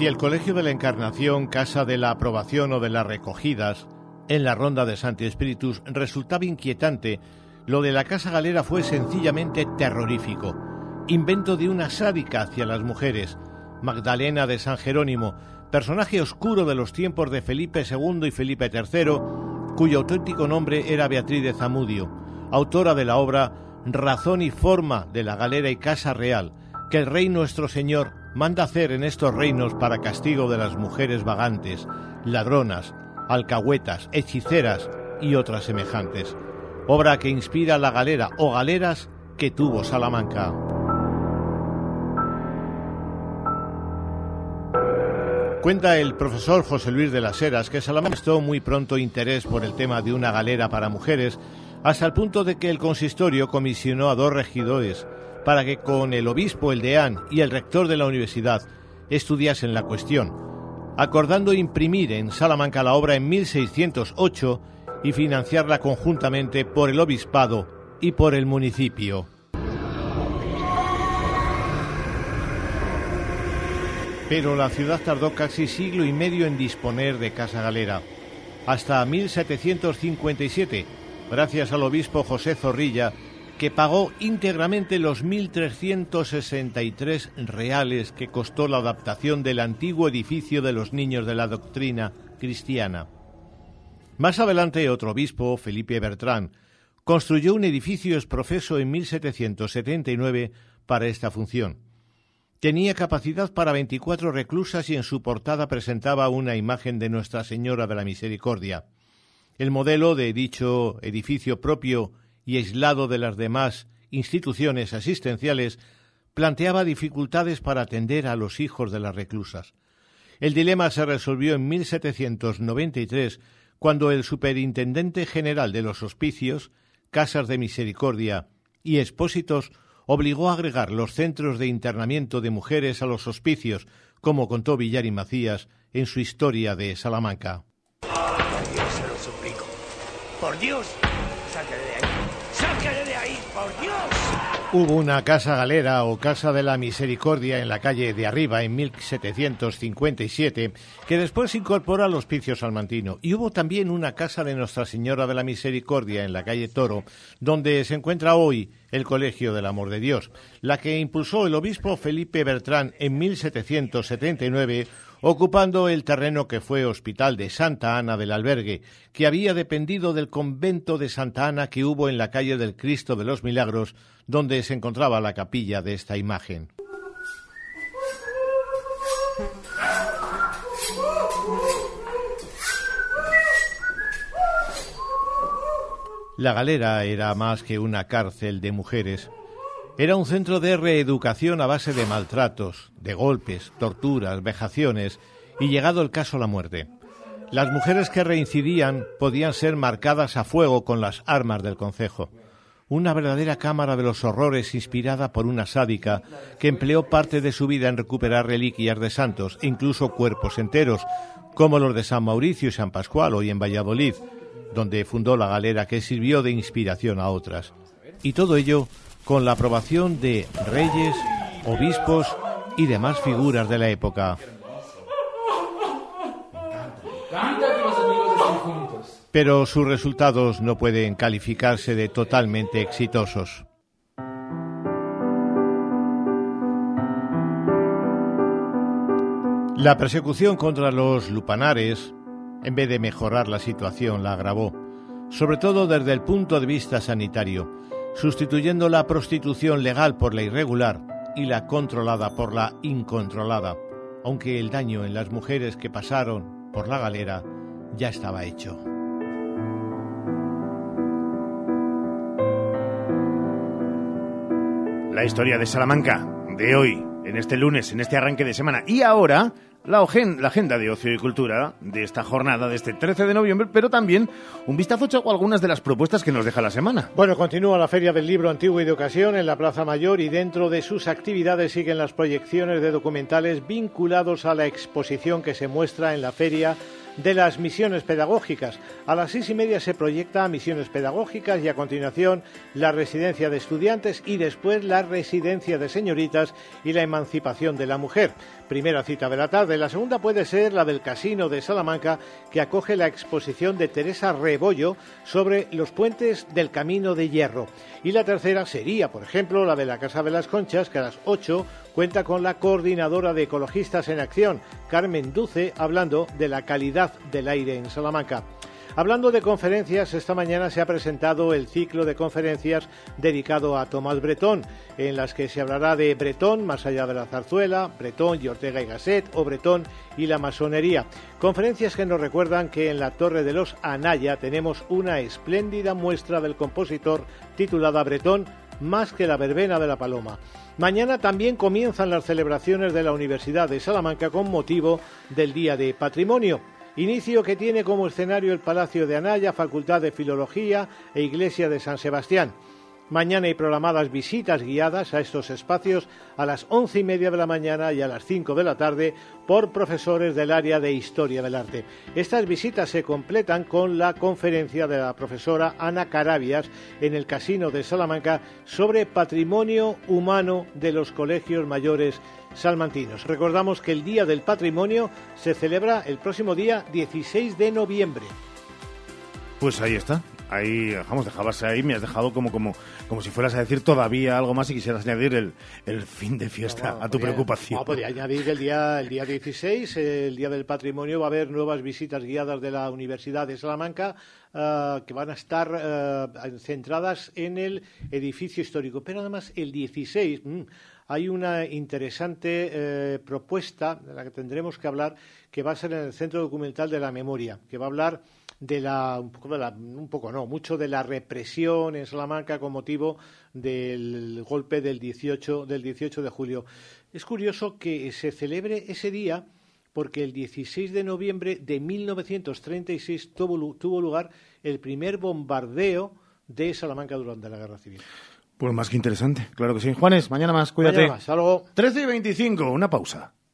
Speaker 7: Si el Colegio de la Encarnación, Casa de la Aprobación o de las Recogidas, en la ronda de Santi Espíritus, resultaba inquietante, lo de la Casa Galera fue sencillamente terrorífico. Invento de una sádica hacia las mujeres, Magdalena de San Jerónimo, personaje oscuro de los tiempos de Felipe II y Felipe III, cuyo auténtico nombre era Beatriz de Zamudio, autora de la obra Razón y Forma de la Galera y Casa Real, que el Rey nuestro Señor manda hacer en estos reinos para castigo de las mujeres vagantes, ladronas, alcahuetas, hechiceras y otras semejantes. Obra que inspira la galera o galeras que tuvo Salamanca. Cuenta el profesor José Luis de las Heras que Salamanca mostró muy pronto interés por el tema de una galera para mujeres, hasta el punto de que el consistorio comisionó a dos regidores para que con el obispo, el deán y el rector de la universidad estudiasen la cuestión, acordando imprimir en Salamanca la obra en 1608 y financiarla conjuntamente por el obispado y por el municipio. Pero la ciudad tardó casi siglo y medio en disponer de casa galera. Hasta 1757, gracias al obispo José Zorrilla, que pagó íntegramente los 1.363 reales que costó la adaptación del antiguo edificio de los niños de la doctrina cristiana. Más adelante, otro obispo, Felipe Bertrán, construyó un edificio exprofeso en 1779 para esta función. Tenía capacidad para 24 reclusas y en su portada presentaba una imagen de Nuestra Señora de la Misericordia. El modelo de dicho edificio propio y aislado de las demás instituciones asistenciales planteaba dificultades para atender a los hijos de las reclusas. El dilema se resolvió en 1793 cuando el Superintendente General de los Hospicios, Casas de Misericordia y Expósitos obligó a agregar los centros de internamiento de mujeres a los hospicios, como contó Villar y Macías en su historia de Salamanca.
Speaker 35: Por Dios, se lo suplico. Por Dios,
Speaker 7: Hubo una casa galera o casa de la misericordia en la calle de arriba en 1757 que después incorpora al hospicio salmantino. Y hubo también una casa de Nuestra Señora de la Misericordia en la calle Toro donde se encuentra hoy el Colegio del Amor de Dios, la que impulsó el obispo Felipe Bertrán en 1779 ocupando el terreno que fue Hospital de Santa Ana del Albergue, que había dependido del convento de Santa Ana que hubo en la calle del Cristo de los Milagros, donde se encontraba la capilla de esta imagen. La galera era más que una cárcel de mujeres. Era un centro de reeducación a base de maltratos, de golpes, torturas, vejaciones y llegado el caso la muerte. Las mujeres que reincidían podían ser marcadas a fuego con las armas del concejo. Una verdadera cámara de los horrores inspirada por una sádica que empleó parte de su vida en recuperar reliquias de santos, incluso cuerpos enteros, como los de San Mauricio y San Pascual hoy en Valladolid, donde fundó la galera que sirvió de inspiración a otras. Y todo ello con la aprobación de reyes, obispos y demás figuras de la época. Pero sus resultados no pueden calificarse de totalmente exitosos. La persecución contra los lupanares, en vez de mejorar la situación, la agravó, sobre todo desde el punto de vista sanitario sustituyendo la prostitución legal por la irregular y la controlada por la incontrolada, aunque el daño en las mujeres que pasaron por la galera ya estaba hecho.
Speaker 2: La historia de Salamanca de hoy, en este lunes, en este arranque de semana. Y ahora la, agenda de ocio y cultura de esta jornada, de este 13 de noviembre, pero también un vistazo a algunas de las propuestas que nos deja la semana.
Speaker 36: Bueno, continúa la Feria del Libro Antiguo y de Ocasión en la Plaza Mayor y dentro de sus actividades siguen las proyecciones de documentales vinculados a la exposición que se muestra en la feria de las misiones pedagógicas. A las seis y media se proyecta misiones pedagógicas y a continuación la residencia de estudiantes y después la residencia de señoritas y la emancipación de la mujer. Primera cita de la tarde. La segunda puede ser la del Casino de Salamanca que acoge la exposición de Teresa Rebollo sobre los puentes del Camino de Hierro. Y la tercera sería, por ejemplo, la de la Casa de las Conchas que a las ocho cuenta con la coordinadora de Ecologistas en Acción, Carmen Duce, hablando de la calidad del aire en Salamanca. Hablando de conferencias, esta mañana se ha presentado el ciclo de conferencias dedicado a Tomás Bretón, en las que se hablará de Bretón más allá de la zarzuela, Bretón y Ortega y Gasset o Bretón y la masonería. Conferencias que nos recuerdan que en la Torre de los Anaya tenemos una espléndida muestra del compositor titulada Bretón más que la verbena de la paloma. Mañana también comienzan las celebraciones de la Universidad de Salamanca con motivo del Día de Patrimonio. Inicio que tiene como escenario el Palacio de Anaya, Facultad de Filología e Iglesia de San Sebastián.
Speaker 7: Mañana hay programadas visitas guiadas a estos espacios a las once y media de la mañana y a las cinco de la tarde por profesores del área de Historia del Arte. Estas visitas se completan con la conferencia de la profesora Ana Carabias en el Casino de Salamanca sobre patrimonio humano de los colegios mayores salmantinos. Recordamos que el Día del Patrimonio se celebra el próximo día 16 de noviembre.
Speaker 2: Pues ahí está, ahí dejamos, dejabas ahí, me has dejado como, como, como si fueras a decir todavía algo más y quisieras añadir el, el fin de fiesta a tu preocupación.
Speaker 7: No, podría añadir que el día, el día 16, el Día del Patrimonio, va a haber nuevas visitas guiadas de la Universidad de Salamanca eh, que van a estar eh, centradas en el edificio histórico. Pero además, el 16, mm, hay una interesante eh, propuesta de la que tendremos que hablar, que va a ser en el Centro Documental de la Memoria, que va a hablar de la, un poco, de la, un poco no, mucho de la represión en Salamanca con motivo del golpe del 18, del 18 de julio. Es curioso que se celebre ese día porque el 16 de noviembre de 1936 tuvo, tuvo lugar el primer bombardeo de Salamanca durante la Guerra Civil.
Speaker 2: Pues más que interesante, claro que sí. Juanes, mañana más, cuídate.
Speaker 7: Mañana más, luego.
Speaker 2: 13 y 25, una pausa.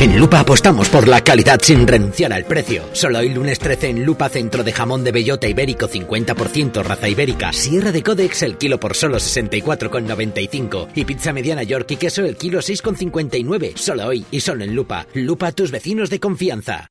Speaker 37: En Lupa apostamos por la calidad sin renunciar al precio. Solo hoy lunes 13 en Lupa Centro de Jamón de Bellota Ibérico 50% raza ibérica. Sierra de Codex el kilo por solo 64,95. Y pizza mediana York y queso el kilo 6,59. Solo hoy y solo en Lupa. Lupa tus vecinos de confianza.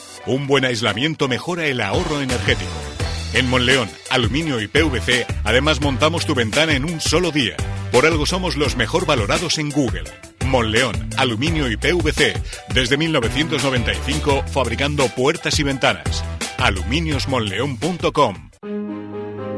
Speaker 38: Un buen aislamiento mejora el ahorro energético. En Monleón, Aluminio y PVC, además montamos tu ventana en un solo día. Por algo somos los mejor valorados en Google. Monleón, Aluminio y PVC, desde 1995 fabricando puertas y ventanas. aluminiosmonleón.com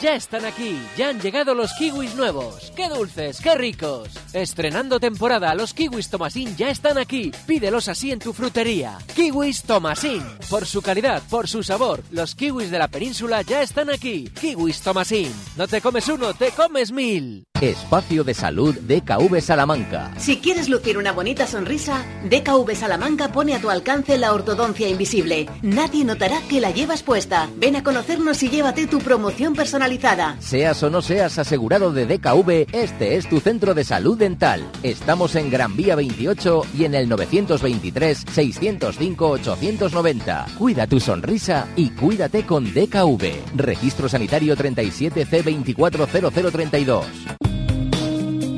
Speaker 20: Ya están aquí, ya han llegado los kiwis nuevos. ¡Qué dulces, qué ricos! Estrenando temporada, los kiwis Tomasín ya están aquí. Pídelos así en tu frutería. Kiwis Tomasín. Por su calidad, por su sabor, los kiwis de la península ya están aquí. Kiwis Tomasín. No te comes uno, te comes mil.
Speaker 39: Espacio de Salud DKV Salamanca.
Speaker 15: Si quieres lucir una bonita sonrisa, DKV Salamanca pone a tu alcance la ortodoncia invisible. Nadie notará que la llevas puesta. Ven a conocernos y llévate tu promoción personalizada.
Speaker 39: Seas o no seas asegurado de DKV, este es tu centro de salud dental. Estamos en Gran Vía 28 y en el 923-605-890. Cuida tu sonrisa y cuídate con DKV. Registro Sanitario 37C240032.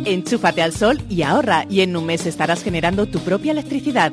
Speaker 3: Enchúfate al sol y ahorra y en un mes estarás generando tu propia electricidad.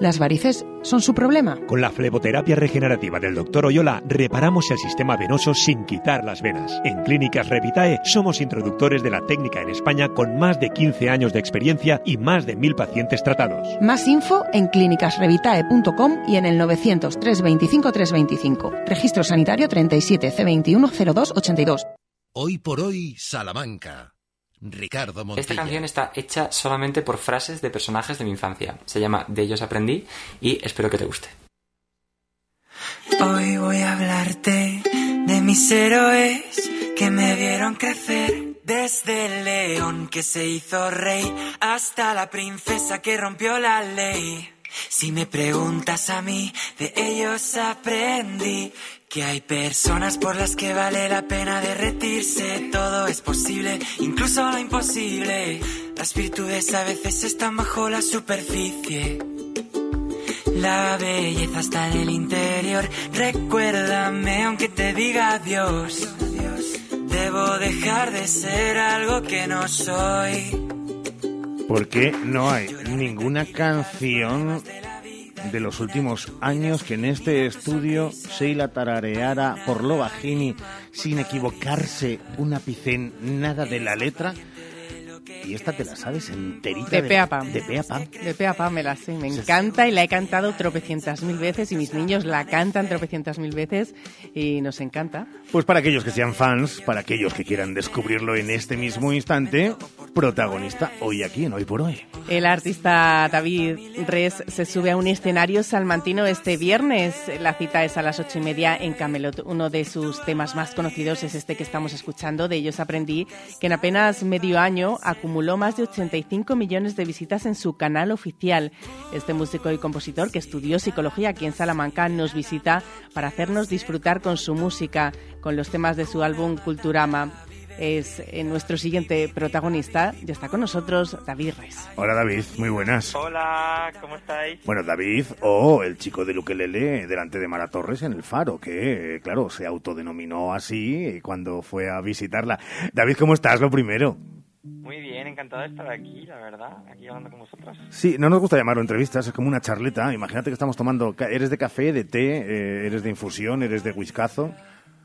Speaker 40: ¿Las varices son su problema?
Speaker 41: Con la fleboterapia regenerativa del Dr. Oyola reparamos el sistema venoso sin quitar las venas. En Clínicas Revitae somos introductores de la técnica en España con más de 15 años de experiencia y más de mil pacientes tratados.
Speaker 40: Más info en clínicasrevitae.com y en el 900 325 325. Registro sanitario 37 C21 02 82.
Speaker 1: Hoy por hoy, Salamanca. Ricardo Montilla.
Speaker 42: Esta canción está hecha solamente por frases de personajes de mi infancia. Se llama De ellos aprendí y espero que te guste.
Speaker 43: Hoy voy a hablarte de mis héroes que me vieron crecer. Desde el león que se hizo rey hasta la princesa que rompió la ley. Si me preguntas a mí, de ellos aprendí que hay personas por las que vale la pena derretirse. Todo es posible, incluso lo imposible. Las virtudes a veces están bajo la superficie. La belleza está en el interior. Recuérdame aunque te diga adiós. Debo dejar de ser algo que no soy.
Speaker 2: Porque no hay ninguna canción de los últimos años que en este estudio Sheila tarareara por lo bajini sin equivocarse un ápice nada de la letra. Y esta te la sabes enterita.
Speaker 3: De.
Speaker 2: De pe a pa.
Speaker 3: De pe a pa me la sé. Me encanta y la he cantado tropecientas mil veces y mis niños la cantan tropecientas mil veces y nos encanta.
Speaker 2: Pues para aquellos que sean fans, para aquellos que quieran descubrirlo en este mismo instante, protagonista hoy aquí en Hoy por Hoy.
Speaker 3: El artista David Res se sube a un escenario salmantino este viernes. La cita es a las ocho y media en Camelot. Uno de sus temas más conocidos es este que estamos escuchando. De ellos aprendí que en apenas medio año acumuló más de 85 millones de visitas en su canal oficial. Este músico y compositor que estudió psicología aquí en Salamanca nos visita para hacernos disfrutar con su música, con los temas de su álbum Culturama es eh, nuestro siguiente protagonista. Ya está con nosotros David Res.
Speaker 2: Hola David, muy buenas.
Speaker 44: Hola, ¿cómo estáis?
Speaker 2: Bueno, David, o el chico de Luquelele delante de Mara Torres en el Faro, que, claro, se autodenominó así cuando fue a visitarla. David, ¿cómo estás? Lo primero.
Speaker 44: Muy bien, encantado de estar aquí, la verdad, aquí hablando con vosotros.
Speaker 2: Sí, no nos gusta llamarlo entrevistas, es como una charleta. Imagínate que estamos tomando, eres de café, de té, eh, eres de infusión, eres de whiskazo.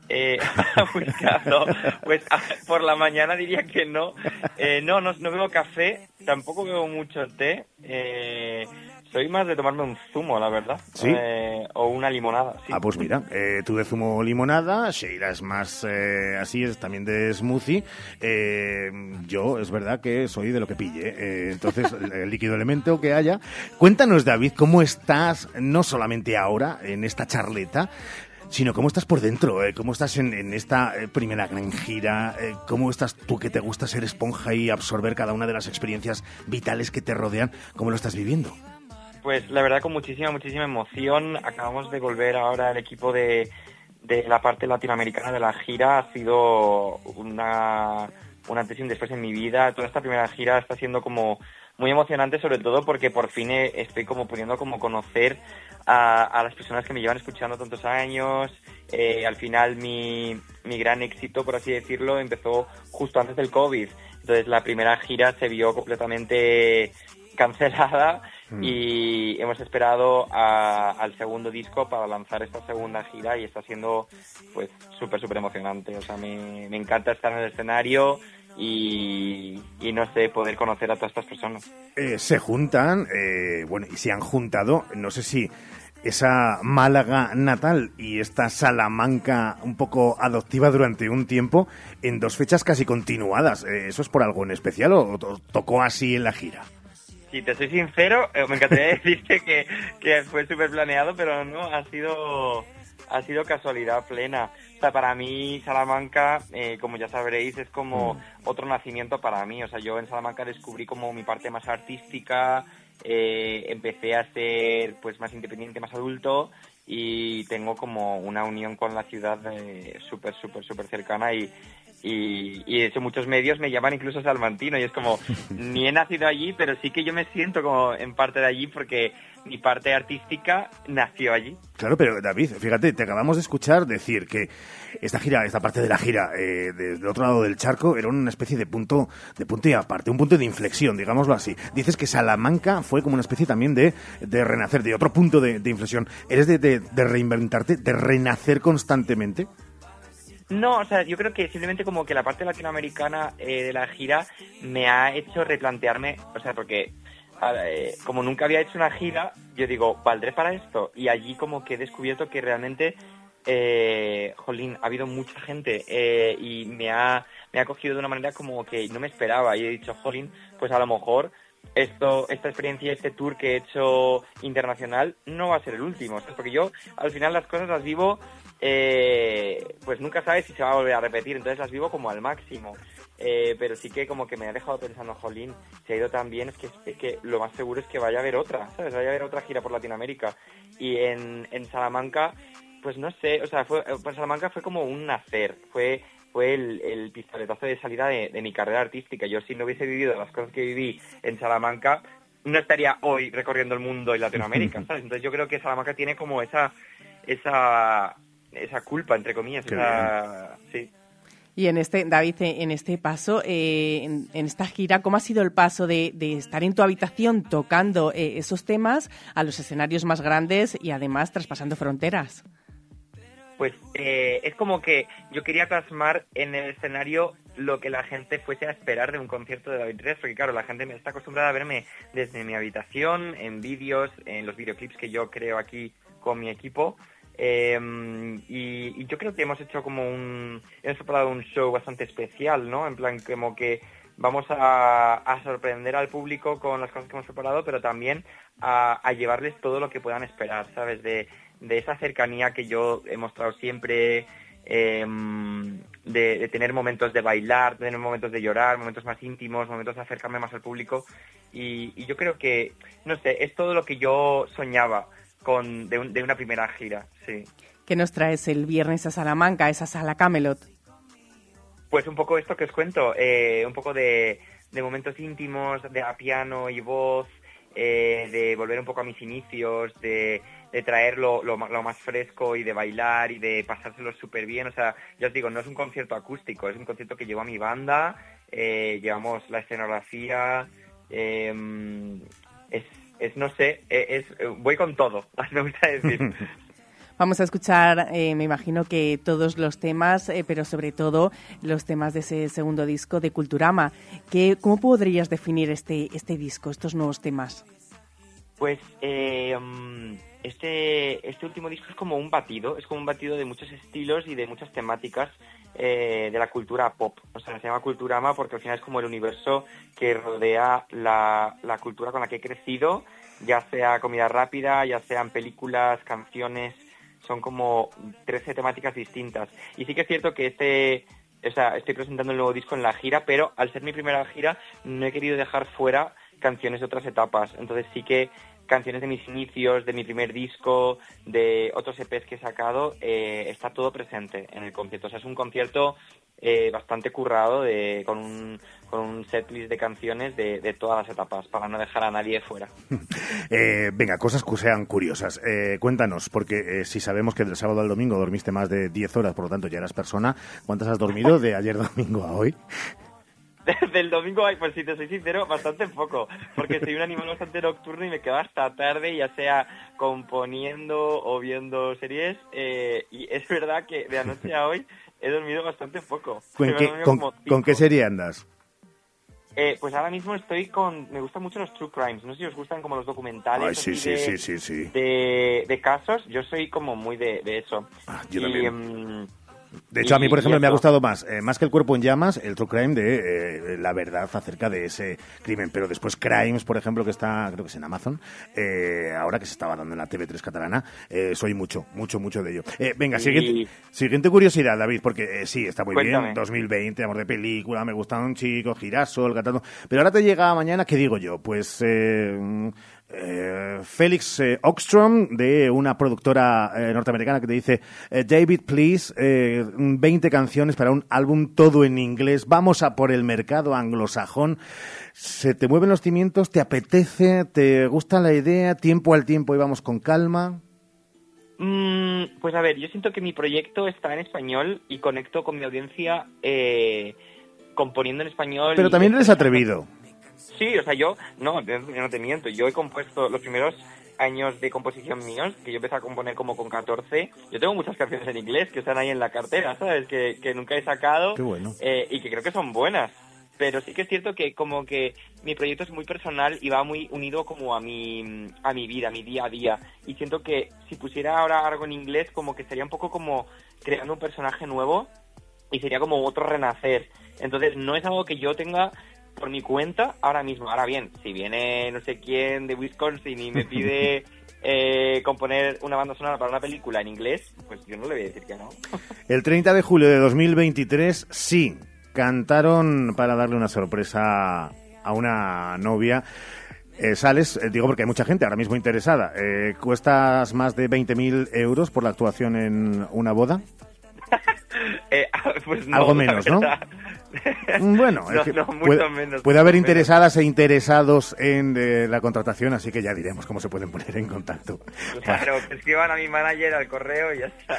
Speaker 44: Eh, whiskazo, pues a- por la mañana diría que no. Eh, no, no, no bebo café, tampoco bebo mucho té. Eh, soy más de tomarme un zumo, la verdad.
Speaker 2: ¿Sí?
Speaker 44: Eh, o una limonada, sí.
Speaker 2: Ah, pues mira, eh, tú de zumo limonada, Sheila es más eh, así, es también de smoothie. Eh, yo es verdad que soy de lo que pille. entonces, el líquido elemento que haya. Cuéntanos, David, cómo estás, no solamente ahora, en esta charleta, sino cómo estás por dentro, eh, cómo estás en, esta eh, primera gran gira, eh, cómo estás tú que te gusta ser esponja y absorber cada una de las experiencias vitales que te rodean, cómo lo estás viviendo.
Speaker 44: Pues la verdad con muchísima, muchísima emoción. Acabamos de volver ahora el equipo de, la parte latinoamericana de la gira. Ha sido una, un antes y un después en mi vida. Toda esta primera gira está siendo como muy emocionante, sobre todo porque por fin eh, estoy como pudiendo como conocer a, a las personas que me llevan escuchando tantos años. Eh, al final mi, mi gran éxito, por así decirlo, empezó justo antes del COVID. Entonces la primera gira se vio completamente cancelada
Speaker 2: Mm.
Speaker 44: y hemos esperado a- al segundo disco para lanzar esta segunda gira y está siendo pues súper súper emocionante o sea me, me encanta estar en el escenario y, y no sé poder conocer a todas estas personas
Speaker 2: Eh, se juntan, eh, bueno, y se han juntado, no sé si esa Málaga natal y esta Salamanca un poco adoptiva durante un tiempo en dos fechas casi continuadas. Eh, ¿Eso es por algo en especial o, o tocó así en la gira?
Speaker 44: si te soy sincero eh, me encantaría decirte que, que fue súper planeado pero no ha sido ha sido casualidad plena. O sea, para mí Salamanca, eh, como ya sabréis, es como
Speaker 2: Mm.
Speaker 44: otro nacimiento para mí. O sea, yo en Salamanca descubrí como mi parte más artística, eh, empecé a ser pues más independiente, más adulto y tengo como una unión con la ciudad eh, súper, súper, súper cercana y, y, y de hecho muchos medios me llaman incluso salmantino y es como, ni he nacido allí, pero sí que yo me siento como en parte de allí porque mi parte artística nació allí.
Speaker 2: Claro, pero David, fíjate, te acabamos de escuchar decir que esta gira, esta parte de la gira, eh, desde otro lado del charco, era una especie de punto, de punto y aparte, un punto de inflexión, digámoslo así. Dices que Salamanca fue como una especie también de, de renacer, de otro punto de, de inflexión. ¿Eres de, de- de reinventarte, de renacer constantemente?
Speaker 44: No, o sea, yo creo que simplemente como que la parte latinoamericana eh, de la gira me ha hecho replantearme, o sea, porque eh, como nunca había hecho una gira, yo digo, ¿valdré para esto? Y allí como que he descubierto que realmente, eh, jolín, ha habido mucha gente eh, y me ha, me ha cogido de una manera como que no me esperaba y he dicho, jolín, pues a lo mejor esto, esta experiencia, este tour que he hecho internacional no va a ser el último, porque yo al final las cosas las vivo, eh, pues nunca sabes si se va a volver a repetir, entonces las vivo como al máximo. Eh, pero sí que como que me ha dejado pensando, jolín, si ha ido tan bien, es que, es que lo más seguro es que vaya a haber otra, ¿sabes? Vaya a haber otra gira por Latinoamérica. Y en, en Salamanca, pues no sé, o sea, fue, eh, pues Salamanca fue como un nacer, fue fue el, el pistoletazo de salida de, de mi carrera artística. Yo si no hubiese vivido las cosas que viví en Salamanca, no estaría hoy recorriendo el mundo y Latinoamérica, ¿sabes? Entonces yo creo que Salamanca tiene como esa esa esa culpa entre comillas,
Speaker 2: Qué
Speaker 44: esa sí.
Speaker 3: Y en este, David, en este paso, eh, en, en esta gira, ¿cómo ha sido el paso de, de estar en tu habitación tocando eh, esos temas a los escenarios más grandes y además traspasando fronteras?
Speaker 44: Pues eh, es como que yo quería plasmar en el escenario lo que la gente fuese a esperar de un concierto de David Reyes, porque claro, la gente me está acostumbrada a verme desde mi habitación, en vídeos, en los videoclips que yo creo aquí con mi equipo. Eh, y, yo creo que hemos hecho como un... Hemos preparado un show bastante especial, ¿no? En plan, como que vamos a, sorprender al público con las cosas que hemos preparado, pero también a, llevarles todo lo que puedan esperar, ¿sabes? De, esa cercanía que yo he mostrado siempre, eh, de, tener momentos de bailar, tener momentos de llorar, momentos más íntimos, momentos de acercarme más al público. Y, yo creo que, no sé, es todo lo que yo soñaba con, de una primera gira, sí.
Speaker 3: ¿Qué nos traes el viernes a Salamanca, a esa sala Camelot?
Speaker 44: Pues un poco esto que os cuento, eh, un poco de, de momentos íntimos, de a piano y voz, eh, de volver un poco a mis inicios, de, de traer lo, lo ma- lo más fresco y de bailar y de pasárselo súper bien. O sea, ya os digo, no es un concierto acústico, es un concierto que llevo a mi banda, eh, llevamos la escenografía, eh, es, es, no sé, eh, es, voy con todo, me gusta decir.
Speaker 3: Vamos a escuchar, eh, me imagino que todos los temas, eh, pero sobre todo los temas de ese segundo disco de Culturama. ¿Qué, ¿Cómo podrías definir este, este disco, estos nuevos temas?
Speaker 44: Pues eh, mm, este, este último disco es como un batido, es como un batido de muchos estilos y de muchas temáticas eh, de la cultura pop. O sea, se llama Culturama porque al final es como el universo que rodea la, la cultura con la que he crecido, ya sea comida rápida, ya sean películas, canciones, son como 13 temáticas distintas. Y sí que es cierto que este, o sea, estoy presentando el nuevo disco en la gira, pero al ser mi primera gira no he querido dejar fuera canciones de otras etapas. Entonces sí que canciones de mis inicios, de mi primer disco, de otros EPs que he sacado, eh, está todo presente en el concierto. O sea, es un concierto eh, bastante currado de, con, un, con un setlist de canciones de, de todas las etapas, para no dejar a nadie fuera.
Speaker 2: Eh, venga, cosas que sean curiosas. Eh, cuéntanos, porque eh, si sabemos que del sábado al domingo dormiste más de 10 horas, por lo tanto ya eras persona, ¿cuántas has dormido de ayer domingo a hoy?
Speaker 44: Del domingo, ay, pues si te soy sincero, bastante poco, porque soy un animal bastante nocturno y me quedo hasta tarde, ya sea componiendo o viendo series, eh, y es verdad que de anoche a hoy he dormido bastante poco.
Speaker 2: ¿Con, qué, con- qué serie andas?
Speaker 44: Eh, pues ahora mismo estoy con... Me gustan mucho los true crimes, no sé si os gustan como los documentales
Speaker 2: Ay, sí,
Speaker 44: así
Speaker 2: sí,
Speaker 44: de,
Speaker 2: sí, sí, sí.
Speaker 44: De, de casos, yo soy como muy de, de eso.
Speaker 2: yo
Speaker 44: y,
Speaker 2: también.
Speaker 44: mm,
Speaker 2: De hecho, a mí, por ejemplo, me ha gustado más, eh, más que el cuerpo en llamas, el true crime de eh, la verdad acerca de ese crimen. Pero después Crimes, por ejemplo, que está, creo que es en Amazon, eh, ahora que se estaba dando en la TV3 catalana, eh, soy mucho, mucho, mucho de ello. Eh, venga,
Speaker 44: Y-
Speaker 2: siguiente, siguiente curiosidad, David, porque sí, está muy
Speaker 44: Cuéntame.
Speaker 2: bien, 2020, amor de película, me gusta un chico, girasol, cantando. Pero ahora te llega mañana, ¿qué digo yo? Pues... eh, Félix eh, Ockstrom, de una productora eh, norteamericana que te dice, eh, David, please, eh, 20 canciones para un álbum todo en inglés, vamos a por el mercado anglosajón. ¿Se te mueven los cimientos? ¿Te apetece? ¿Te gusta la idea? ¿Tiempo al tiempo y vamos con calma?
Speaker 44: Mm, pues a ver, yo siento que mi proyecto está en español y conecto con mi audiencia eh, componiendo en español.
Speaker 2: Pero también eres atrevido.
Speaker 44: Sí, o sea, yo no, no te miento. Yo he compuesto los primeros años de composición míos, que yo empecé a componer como con 14. Yo tengo muchas canciones en inglés que están ahí en la cartera, ¿sabes? Que, que nunca he sacado
Speaker 2: Qué bueno.
Speaker 44: eh, y que creo que son buenas. Pero sí que es cierto que como que mi proyecto es muy personal y va muy unido como a mi, a mi vida, a mi día a día. Y siento que si pusiera ahora algo en inglés, como que sería un poco como creando un personaje nuevo y sería como otro renacer. Entonces no es algo que yo tenga por mi cuenta ahora mismo. Ahora bien, si viene no sé quién de Wisconsin y me pide eh, componer una banda sonora para una película en inglés, pues yo no le voy a decir que no.
Speaker 2: El 30 de julio de 2023, sí, cantaron para darle una sorpresa a una novia. Eh, sales, eh, digo porque hay mucha gente ahora mismo interesada. Eh, ¿Cuestas más de 20.000 euros por la actuación en una boda?
Speaker 44: Eh, pues no,
Speaker 2: Algo menos, ¿no? Mm, Bueno,
Speaker 44: no,
Speaker 2: es que
Speaker 44: no,
Speaker 2: puede,
Speaker 44: menos.
Speaker 2: puede haber
Speaker 44: menos.
Speaker 2: interesadas e interesados en eh, la contratación, así que ya diremos cómo se pueden poner en contacto.
Speaker 44: Claro, que escriban a mi manager al correo y ya está.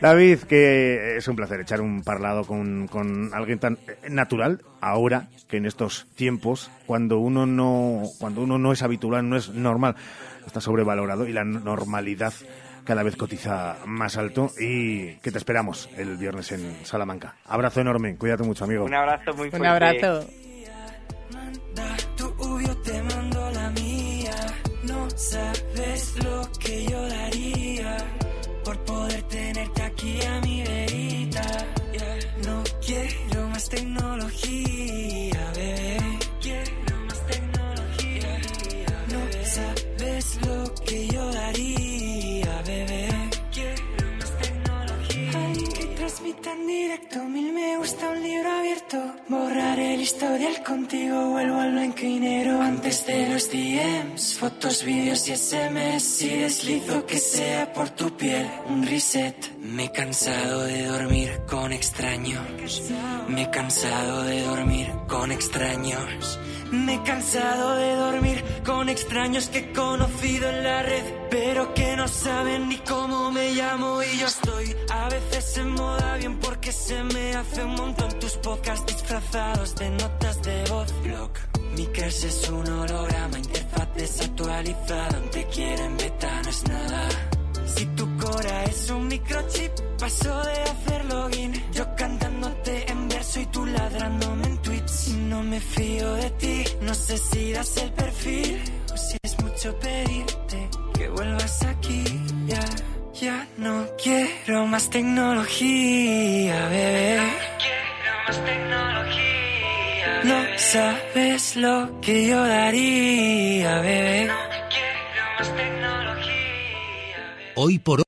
Speaker 2: David, que es un placer echar un parlado con, con alguien tan eh, natural ahora que en estos tiempos, cuando uno no, cuando uno no es habitual, no es normal, está sobrevalorado y la normalidad cada vez cotiza más alto y que te esperamos el viernes en Salamanca. Abrazo enorme, cuídate mucho, amigo.
Speaker 44: Un abrazo muy fuerte.
Speaker 3: Un abrazo.
Speaker 43: Mil me gusta un libro abierto. Borraré el historial contigo, vuelvo al blanco y negro antes de los DMs. Fotos, vídeos y SMS. Y deslizo que sea por tu piel un reset. Me he cansado de dormir con extraños. Me he cansado de dormir con extraños. Me he cansado de dormir con extraños que he conocido en la red, pero que no saben ni cómo me llamo y yo estoy a veces en moda bien porque se me hace un montón tus podcasts disfrazados de notas de voz. Look, mi crush es un holograma, interfaz desactualizada, te quieren beta no es nada. Si tu cora es un microchip, paso de hacer login. Yo cantándote en verso y tú ladrándome tweets. No me fío de ti, no sé si das el perfil o si es mucho pedirte que vuelvas aquí. Ya, ya no quiero más tecnología, bebé. Quiero más tecnología. No sabes lo que yo daría, bebé. Quiero más tecnología.
Speaker 1: Hoy por hoy,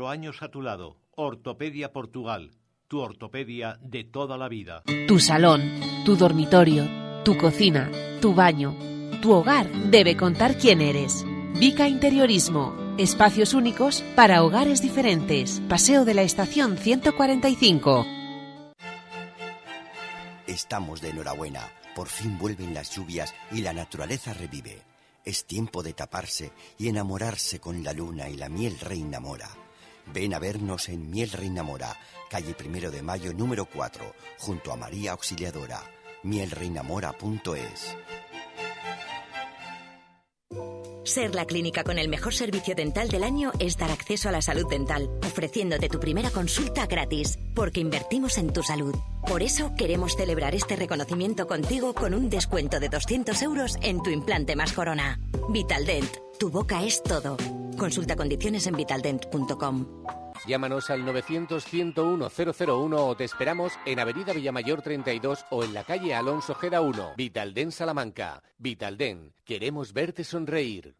Speaker 45: años a tu lado. Ortopedia Portugal, tu ortopedia de toda la vida.
Speaker 46: Tu salón, tu dormitorio, tu cocina, tu baño, tu hogar debe contar quién eres. Vica Interiorismo. Espacios únicos para hogares diferentes. Paseo de la Estación 145.
Speaker 47: Estamos de enhorabuena. Por fin vuelven las lluvias y la naturaleza revive. Es tiempo de taparse y enamorarse con la luna y la miel reina mora. Ven a vernos en Miel Reina Mora, calle Primero de Mayo número 4, junto a María Auxiliadora. mielreinamora.es.
Speaker 48: Ser la clínica con el mejor servicio dental del año es dar acceso a la salud dental, ofreciéndote tu primera consulta gratis, porque invertimos en tu salud. Por eso queremos celebrar este reconocimiento contigo con un descuento de 200 euros en tu implante más corona. Vitaldent, tu boca es todo. Consulta condiciones en vitaldent.com.
Speaker 49: Llámanos al 900-101-001 o te esperamos en Avenida Villamayor 32 o en la calle Alonso Gera 1, Vitalden Salamanca. Vitalden, queremos verte sonreír.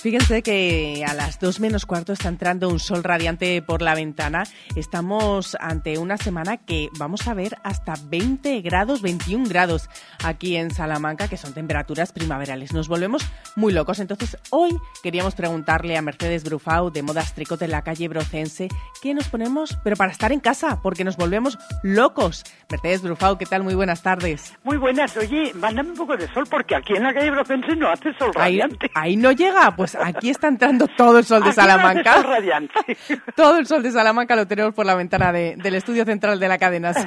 Speaker 3: Fíjense que a las dos menos cuarto está entrando un sol radiante por la ventana. Estamos ante una semana que vamos a ver hasta 20 grados, 21 grados aquí en Salamanca, que son temperaturas primaverales. Nos volvemos muy locos. Entonces, hoy queríamos preguntarle a Mercedes Brufau de Modas Tricot en la calle Brocense qué nos ponemos, pero para estar en casa, porque nos volvemos locos. Mercedes Brufau, ¿qué tal? Muy buenas tardes.
Speaker 50: Muy buenas. Oye, mándame un poco de sol, porque aquí en la calle Brocense no hace sol radiante.
Speaker 3: Ahí no llega, pues aquí está entrando todo el sol de Salamanca.
Speaker 50: Radiante.
Speaker 3: todo el sol de Salamanca lo tenemos por la ventana de, del estudio central de la cadena.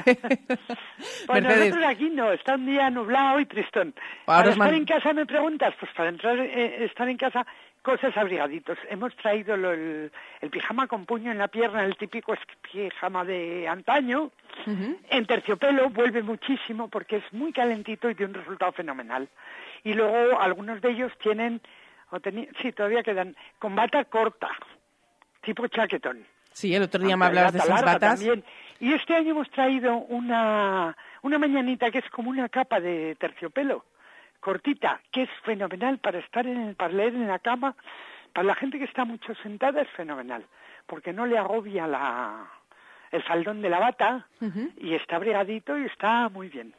Speaker 50: Bueno, nosotros aquí no, está un día nublado y tristón.
Speaker 3: Ahora
Speaker 50: para estar en casa me preguntas, pues para entrar, eh, estar en casa, cosas abrigaditos. Hemos traído lo- el, el pijama con puño en la pierna, el típico pijama de antaño. En terciopelo vuelve muchísimo porque es muy calentito y tiene un resultado fenomenal. Y luego algunos de ellos tienen, o sí, todavía quedan, con bata corta, tipo chaquetón.
Speaker 3: Sí, el otro día me hablabas de esas batas.
Speaker 50: también. Y este año hemos traído una, una mañanita que es como una capa de terciopelo, cortita, que es fenomenal para estar en el, para leer en la cama. Para la gente que está mucho sentada es fenomenal, porque no le agobia la, el faldón de la bata y está abrigadito y está muy bien.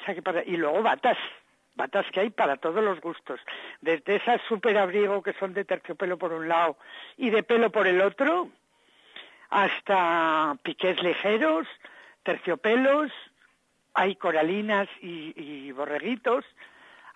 Speaker 50: O sea que para, y luego batas, batas que hay para todos los gustos, desde esas super abrigo que son de terciopelo por un lado y de pelo por el otro, hasta piqués ligeros, terciopelos, hay coralinas y, y borreguitos,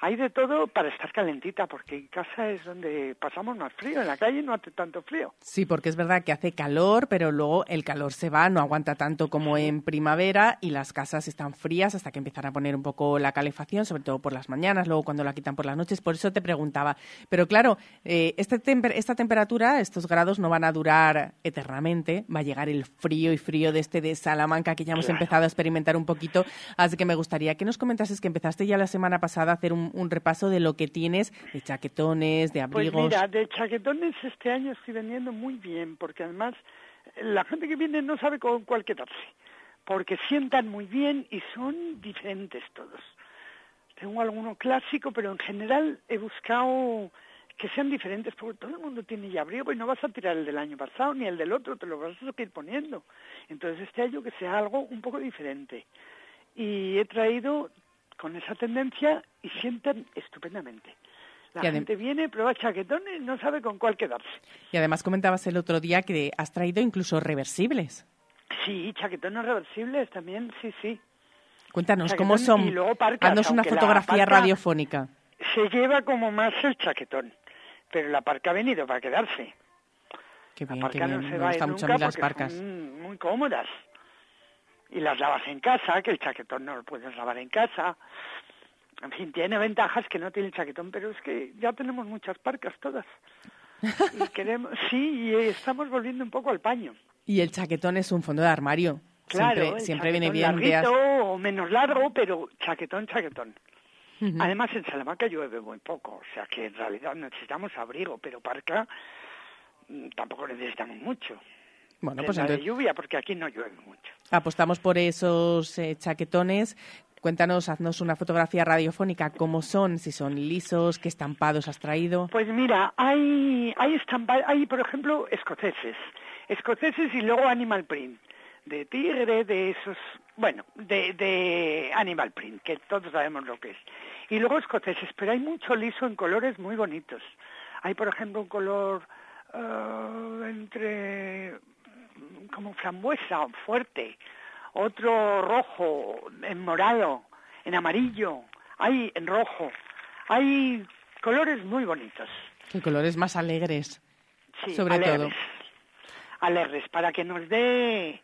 Speaker 50: hay de todo para estar calentita, porque en casa es donde pasamos más frío, en la calle no hace tanto frío.
Speaker 3: Sí, porque es verdad que hace calor, pero luego el calor se va, no aguanta tanto como en primavera y las casas están frías hasta que empiezan a poner un poco la calefacción, sobre todo por las mañanas, luego cuando la quitan por las noches. Por eso te preguntaba. Pero claro, eh, este temper- esta temperatura, estos grados no van a durar eternamente. Va a llegar el frío y frío de este de Salamanca que ya hemos
Speaker 50: Claro.
Speaker 3: empezado a experimentar un poquito. Así que me gustaría que nos comentases que empezaste ya la semana pasada a hacer un, un repaso de lo que tienes de chaquetones, de
Speaker 50: Pues
Speaker 3: abrigos.
Speaker 50: mira, de chaquetones este año estoy vendiendo muy bien, porque además eh, la gente que viene no sabe con cuál quedarse, porque sientan muy bien y son diferentes todos. Tengo alguno clásico, pero en general he buscado que sean diferentes, porque todo el mundo tiene ya abrigo y no vas a tirar el del año pasado ni el del otro, te lo vas a seguir poniendo. Entonces este año que sea algo un poco diferente. Y he traído con esa tendencia y sientan estupendamente. La gente viene, prueba chaquetones, no sabe con cuál quedarse.
Speaker 3: Y además comentabas el otro día que has traído incluso reversibles.
Speaker 50: Sí, chaquetones reversibles también, sí, sí.
Speaker 3: Cuéntanos
Speaker 50: Chaquetón
Speaker 3: cómo son.
Speaker 50: y luego parcas,
Speaker 3: Haznos una fotografía radiofónica.
Speaker 50: Se lleva como más el chaquetón, pero la parca ha venido para quedarse.
Speaker 3: Qué bien,
Speaker 50: la
Speaker 3: qué bien.
Speaker 50: no se va
Speaker 3: mucho a mí las parcas.
Speaker 50: son muy cómodas. Y las lavas en casa, que el chaquetón no lo puedes lavar en casa. En fin, tiene ventajas que no tiene el chaquetón, pero es que ya tenemos muchas parcas todas. Y queremos, sí, y estamos volviendo un poco al paño.
Speaker 3: Y el chaquetón es un fondo de armario.
Speaker 50: Claro,
Speaker 3: siempre siempre viene bien. de
Speaker 50: o menos largo, pero chaquetón, chaquetón. Además, en Salamanca llueve muy poco, o sea que en realidad necesitamos abrigo, pero parca mm, tampoco necesitamos mucho.
Speaker 3: Bueno, pues
Speaker 50: Prenda de
Speaker 3: entonces
Speaker 50: lluvia, porque aquí no llueve mucho.
Speaker 3: apostamos por esos eh, chaquetones. Cuéntanos, haznos una fotografía radiofónica. ¿Cómo son? Si son lisos, qué estampados has traído.
Speaker 50: Pues mira, hay, hay, estampa- hay por ejemplo, escoceses. Escoceses y luego animal print. De tigre, de esos, bueno, de, de animal print, que todos sabemos lo que es. Y luego escoceses, pero hay mucho liso en colores muy bonitos. Hay, por ejemplo, un color eh, entre como frambuesa, fuerte, otro rojo, en morado, en amarillo, hay en rojo, hay colores muy bonitos.
Speaker 3: Qué colores más alegres,
Speaker 50: Sí,
Speaker 3: sobre
Speaker 50: alegres,
Speaker 3: todo.
Speaker 50: Alegres, para que nos dé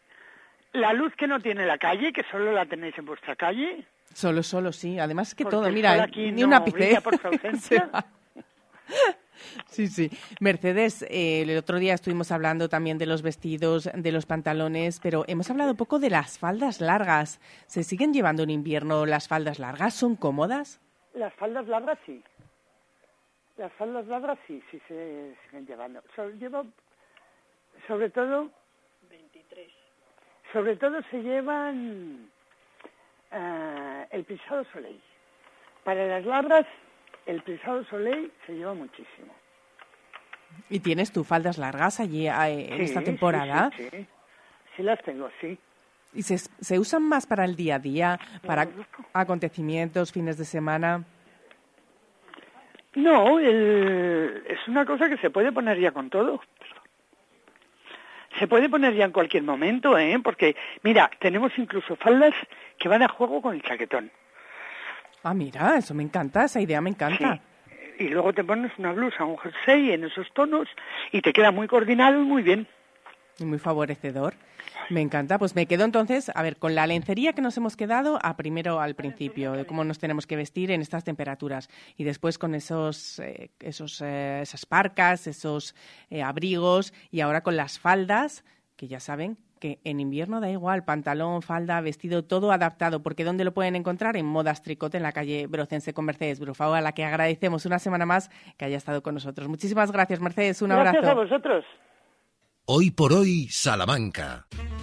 Speaker 50: la luz que no tiene la calle, que solo la tenéis en vuestra calle.
Speaker 3: Solo, solo, sí. Además que
Speaker 50: Porque
Speaker 3: todo, mira, eh,
Speaker 50: aquí
Speaker 3: ni
Speaker 50: no
Speaker 3: un ápice.
Speaker 50: por su
Speaker 3: Se
Speaker 50: ausencia.
Speaker 3: Sí, sí. Mercedes, eh, el otro día estuvimos hablando también de los vestidos, de los pantalones, pero hemos hablado poco de las faldas largas. ¿Se siguen llevando en invierno las faldas largas? ¿Son cómodas?
Speaker 50: Las faldas largas sí. Las faldas largas sí, sí se siguen llevando. So- llevo, sobre todo... 23. Sobre todo se llevan eh, el pisado soleil. Para las largas, el pisado soleil se lleva muchísimo.
Speaker 3: ¿Y tienes tú faldas largas allí eh, en
Speaker 50: Sí,
Speaker 3: esta temporada?
Speaker 50: Sí, sí. Sí las tengo, sí.
Speaker 3: ¿Y se, se usan más para el día a día, para acontecimientos, fines de semana?
Speaker 50: No, el- es una cosa que se puede poner ya con todo. Se puede poner ya en cualquier momento, ¿eh? Porque, mira, tenemos incluso faldas que van a juego con el chaquetón.
Speaker 3: Ah, mira, eso me encanta, esa idea me encanta.
Speaker 50: Y luego te pones una blusa, un jersey en esos tonos y te queda muy coordinado y muy bien.
Speaker 3: Y muy favorecedor. Me encanta. Pues me quedo entonces, a ver, con la lencería que nos hemos quedado a primero al principio, de cómo nos tenemos que vestir en estas temperaturas. Y después con esos, eh, esos eh, esas parcas, esos eh, abrigos y ahora con las faldas, que ya saben que en invierno da igual, pantalón, falda, vestido, todo adaptado, porque ¿dónde lo pueden encontrar? En Modas Tricote, en la calle Brocense con Mercedes Brufao, a la que agradecemos una semana más que haya estado con nosotros. Muchísimas gracias, Mercedes. Un
Speaker 50: Gracias
Speaker 3: abrazo.
Speaker 50: a vosotros.
Speaker 1: Hoy por hoy, Salamanca.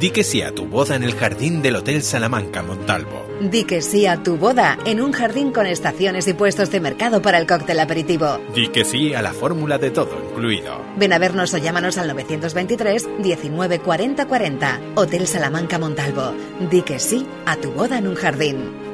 Speaker 51: Di que sí a tu boda en el jardín del Hotel Salamanca Montalvo.
Speaker 11: Di que sí a tu boda en un jardín con estaciones y puestos de mercado para el cóctel aperitivo.
Speaker 51: Di que sí a la fórmula de todo incluido.
Speaker 11: Ven a vernos o llámanos al 923 19 40 40. Hotel Salamanca Montalvo. Di que sí a tu boda en un jardín.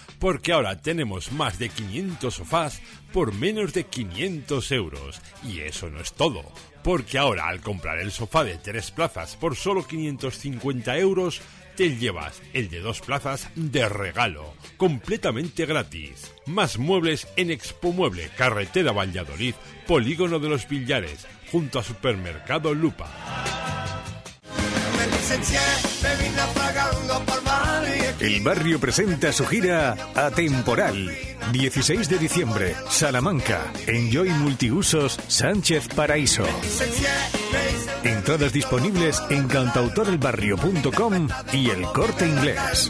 Speaker 24: porque ahora tenemos más de 500 sofás por menos de 500 euros. Y eso no es todo, porque ahora al comprar el sofá de tres plazas por solo 550 euros, te llevas el de dos plazas de regalo, completamente gratis. Más muebles en Expo Mueble, carretera Valladolid, Polígono de los Villares, junto a Supermercado Lupa.
Speaker 39: El barrio presenta su gira Atemporal. 16 de diciembre, Salamanca. Enjoy Multiusos Sánchez Paraíso. Entradas disponibles en cantautorelbarrio.com y el corte inglés.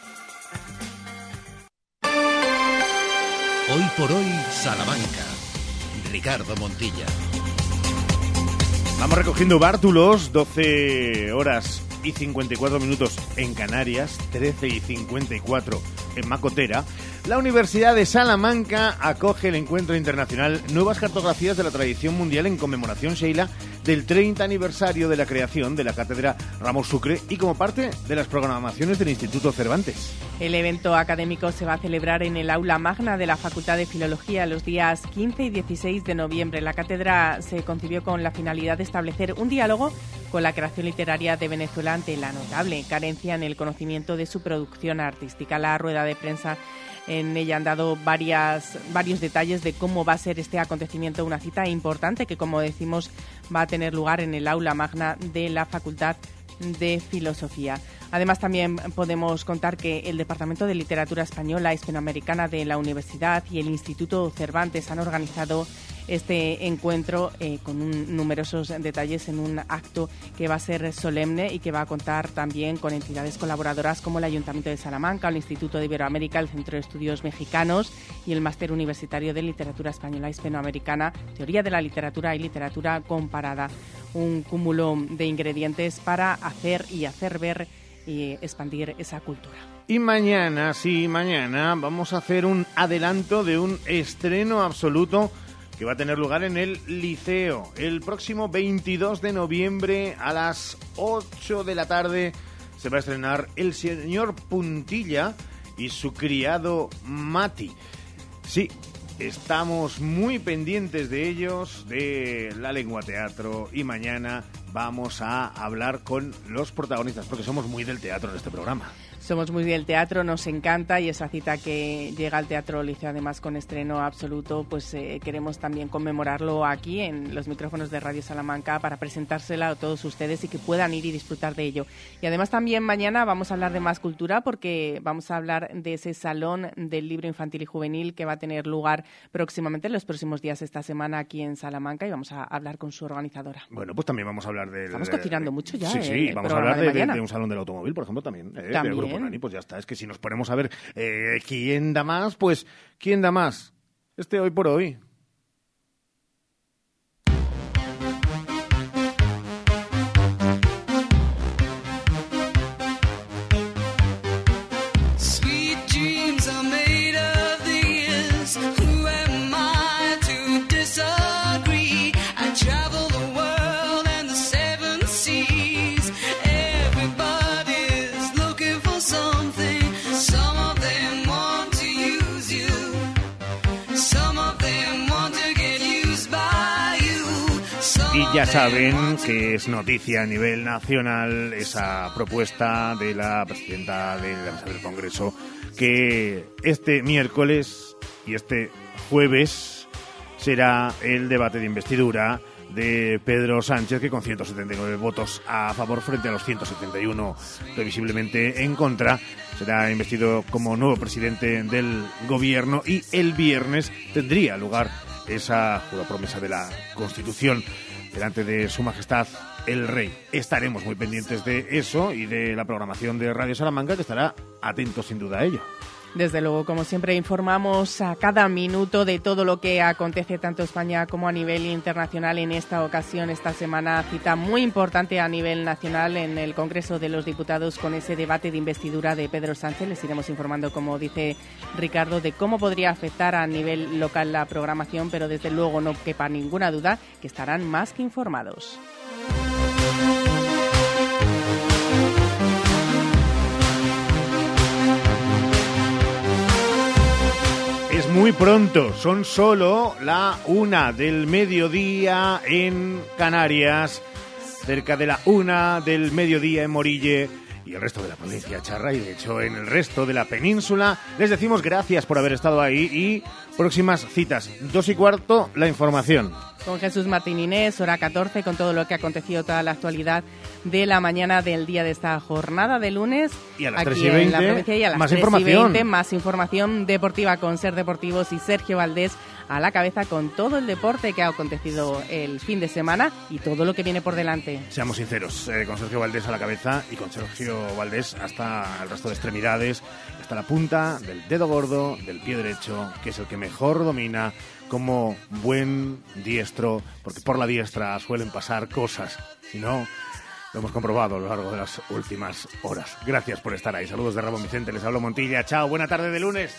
Speaker 1: Hoy por hoy, Salamanca. Ricardo Montilla.
Speaker 2: Vamos recogiendo bártulos, 12 horas y 54 minutos en Canarias, 13 y 54 en Macotera. La Universidad de Salamanca acoge el encuentro internacional Nuevas cartografías de la tradición mundial en conmemoración, Sheila, del 30 aniversario de la creación de la Cátedra Ramos Sucre y como parte de las programaciones del Instituto Cervantes.
Speaker 3: El evento académico se va a celebrar en el aula magna de la Facultad de Filología los días 15 y 16 de noviembre. La cátedra se concibió con la finalidad de establecer un diálogo con la creación literaria de Venezuela ante la notable carencia en el conocimiento de su producción artística. La rueda de prensa en ella han dado varios detalles de cómo va a ser este acontecimiento, una cita importante que, como decimos, va a tener lugar en el aula magna de la Facultad de Filosofía. Además, también podemos contar que el Departamento de Literatura Española Hispanoamericana de la Universidad y el Instituto Cervantes han organizado este encuentro eh, con numerosos detalles en un acto que va a ser solemne y que va a contar también con entidades colaboradoras como el Ayuntamiento de Salamanca, el Instituto de Iberoamérica, el Centro de Estudios Mexicanos y el Máster Universitario de Literatura Española Hispanoamericana, Teoría de la Literatura y Literatura Comparada. Un cúmulo de ingredientes para hacer y hacer ver y expandir esa cultura.
Speaker 2: Y mañana, sí, mañana vamos a hacer un adelanto de un estreno absoluto que va a tener lugar en el Liceo el próximo 22 de noviembre a las 8 de la tarde. Se va a estrenar El Señor Puntilla y su criado Mati. Sí, estamos muy pendientes de ellos, de la lengua teatro y mañana vamos a hablar con los protagonistas porque somos muy del teatro en este programa.
Speaker 3: Somos muy del teatro, nos encanta y esa cita que llega al Teatro Liceo además con estreno absoluto, pues eh, queremos también conmemorarlo aquí en los micrófonos de Radio Salamanca para presentársela a todos ustedes y que puedan ir y disfrutar de ello. Y además también mañana vamos a hablar de más cultura porque vamos a hablar de ese salón del libro infantil y juvenil que va a tener lugar próximamente en los próximos días esta semana aquí en Salamanca y vamos a hablar con su organizadora.
Speaker 2: Bueno, pues también vamos a hablar de...
Speaker 3: Estamos cocinando mucho ya.
Speaker 2: Sí, sí, vamos a hablar de, un salón del automóvil, por ejemplo, también. Eh,
Speaker 3: también
Speaker 2: pues ya está. Es que si nos ponemos a ver eh, quién da más, pues ¿quién da más? Este hoy por hoy. Ya saben que es noticia a nivel nacional esa propuesta de la presidenta del Congreso que este miércoles y este jueves será el debate de investidura de Pedro Sánchez, que con 179 votos a favor frente a los 171 previsiblemente en contra, será investido como nuevo presidente del gobierno y el viernes tendría lugar esa promesa de la Constitución delante de Su Majestad el Rey. Estaremos muy pendientes de eso y de la programación de Radio Salamanca, que estará atento sin duda a ello.
Speaker 3: Desde luego, como siempre, informamos a cada minuto de todo lo que acontece tanto en España como a nivel internacional. En esta ocasión, esta semana, cita muy importante a nivel nacional en el Congreso de los Diputados con ese debate de investidura de Pedro Sánchez. Les iremos informando, como dice Ricardo, de cómo podría afectar a nivel local la programación, pero desde luego no quepa ninguna duda que estarán más que informados.
Speaker 2: Muy pronto. Son solo la una del mediodía en Canarias, cerca de la una del mediodía en Morille y el resto de la provincia Charra y de hecho en el resto de la península. Les decimos gracias por haber estado ahí y próximas citas. Dos y cuarto, la información.
Speaker 3: Con Jesús Martín Inés, hora 14, con todo lo que ha acontecido, toda la actualidad de la mañana del día de esta jornada de lunes.
Speaker 2: Y a las
Speaker 3: aquí
Speaker 2: 3 y 20,
Speaker 3: en la provincia y a las
Speaker 2: más
Speaker 3: 3 y
Speaker 2: información.
Speaker 3: 20, más información deportiva con Ser Deportivos y Sergio Valdés a la cabeza con todo el deporte que ha acontecido el fin de semana y todo lo que viene por delante.
Speaker 2: Seamos sinceros, eh, con Sergio Valdés a la cabeza y con Sergio Valdés hasta el resto de extremidades, hasta la punta del dedo gordo del pie derecho, que es el que mejor domina como buen diestro, porque por la diestra suelen pasar cosas, si no, lo hemos comprobado a lo largo de las últimas horas. Gracias por estar ahí. Saludos de Ramón Vicente, les hablo Montilla. Chao, buena tarde de lunes.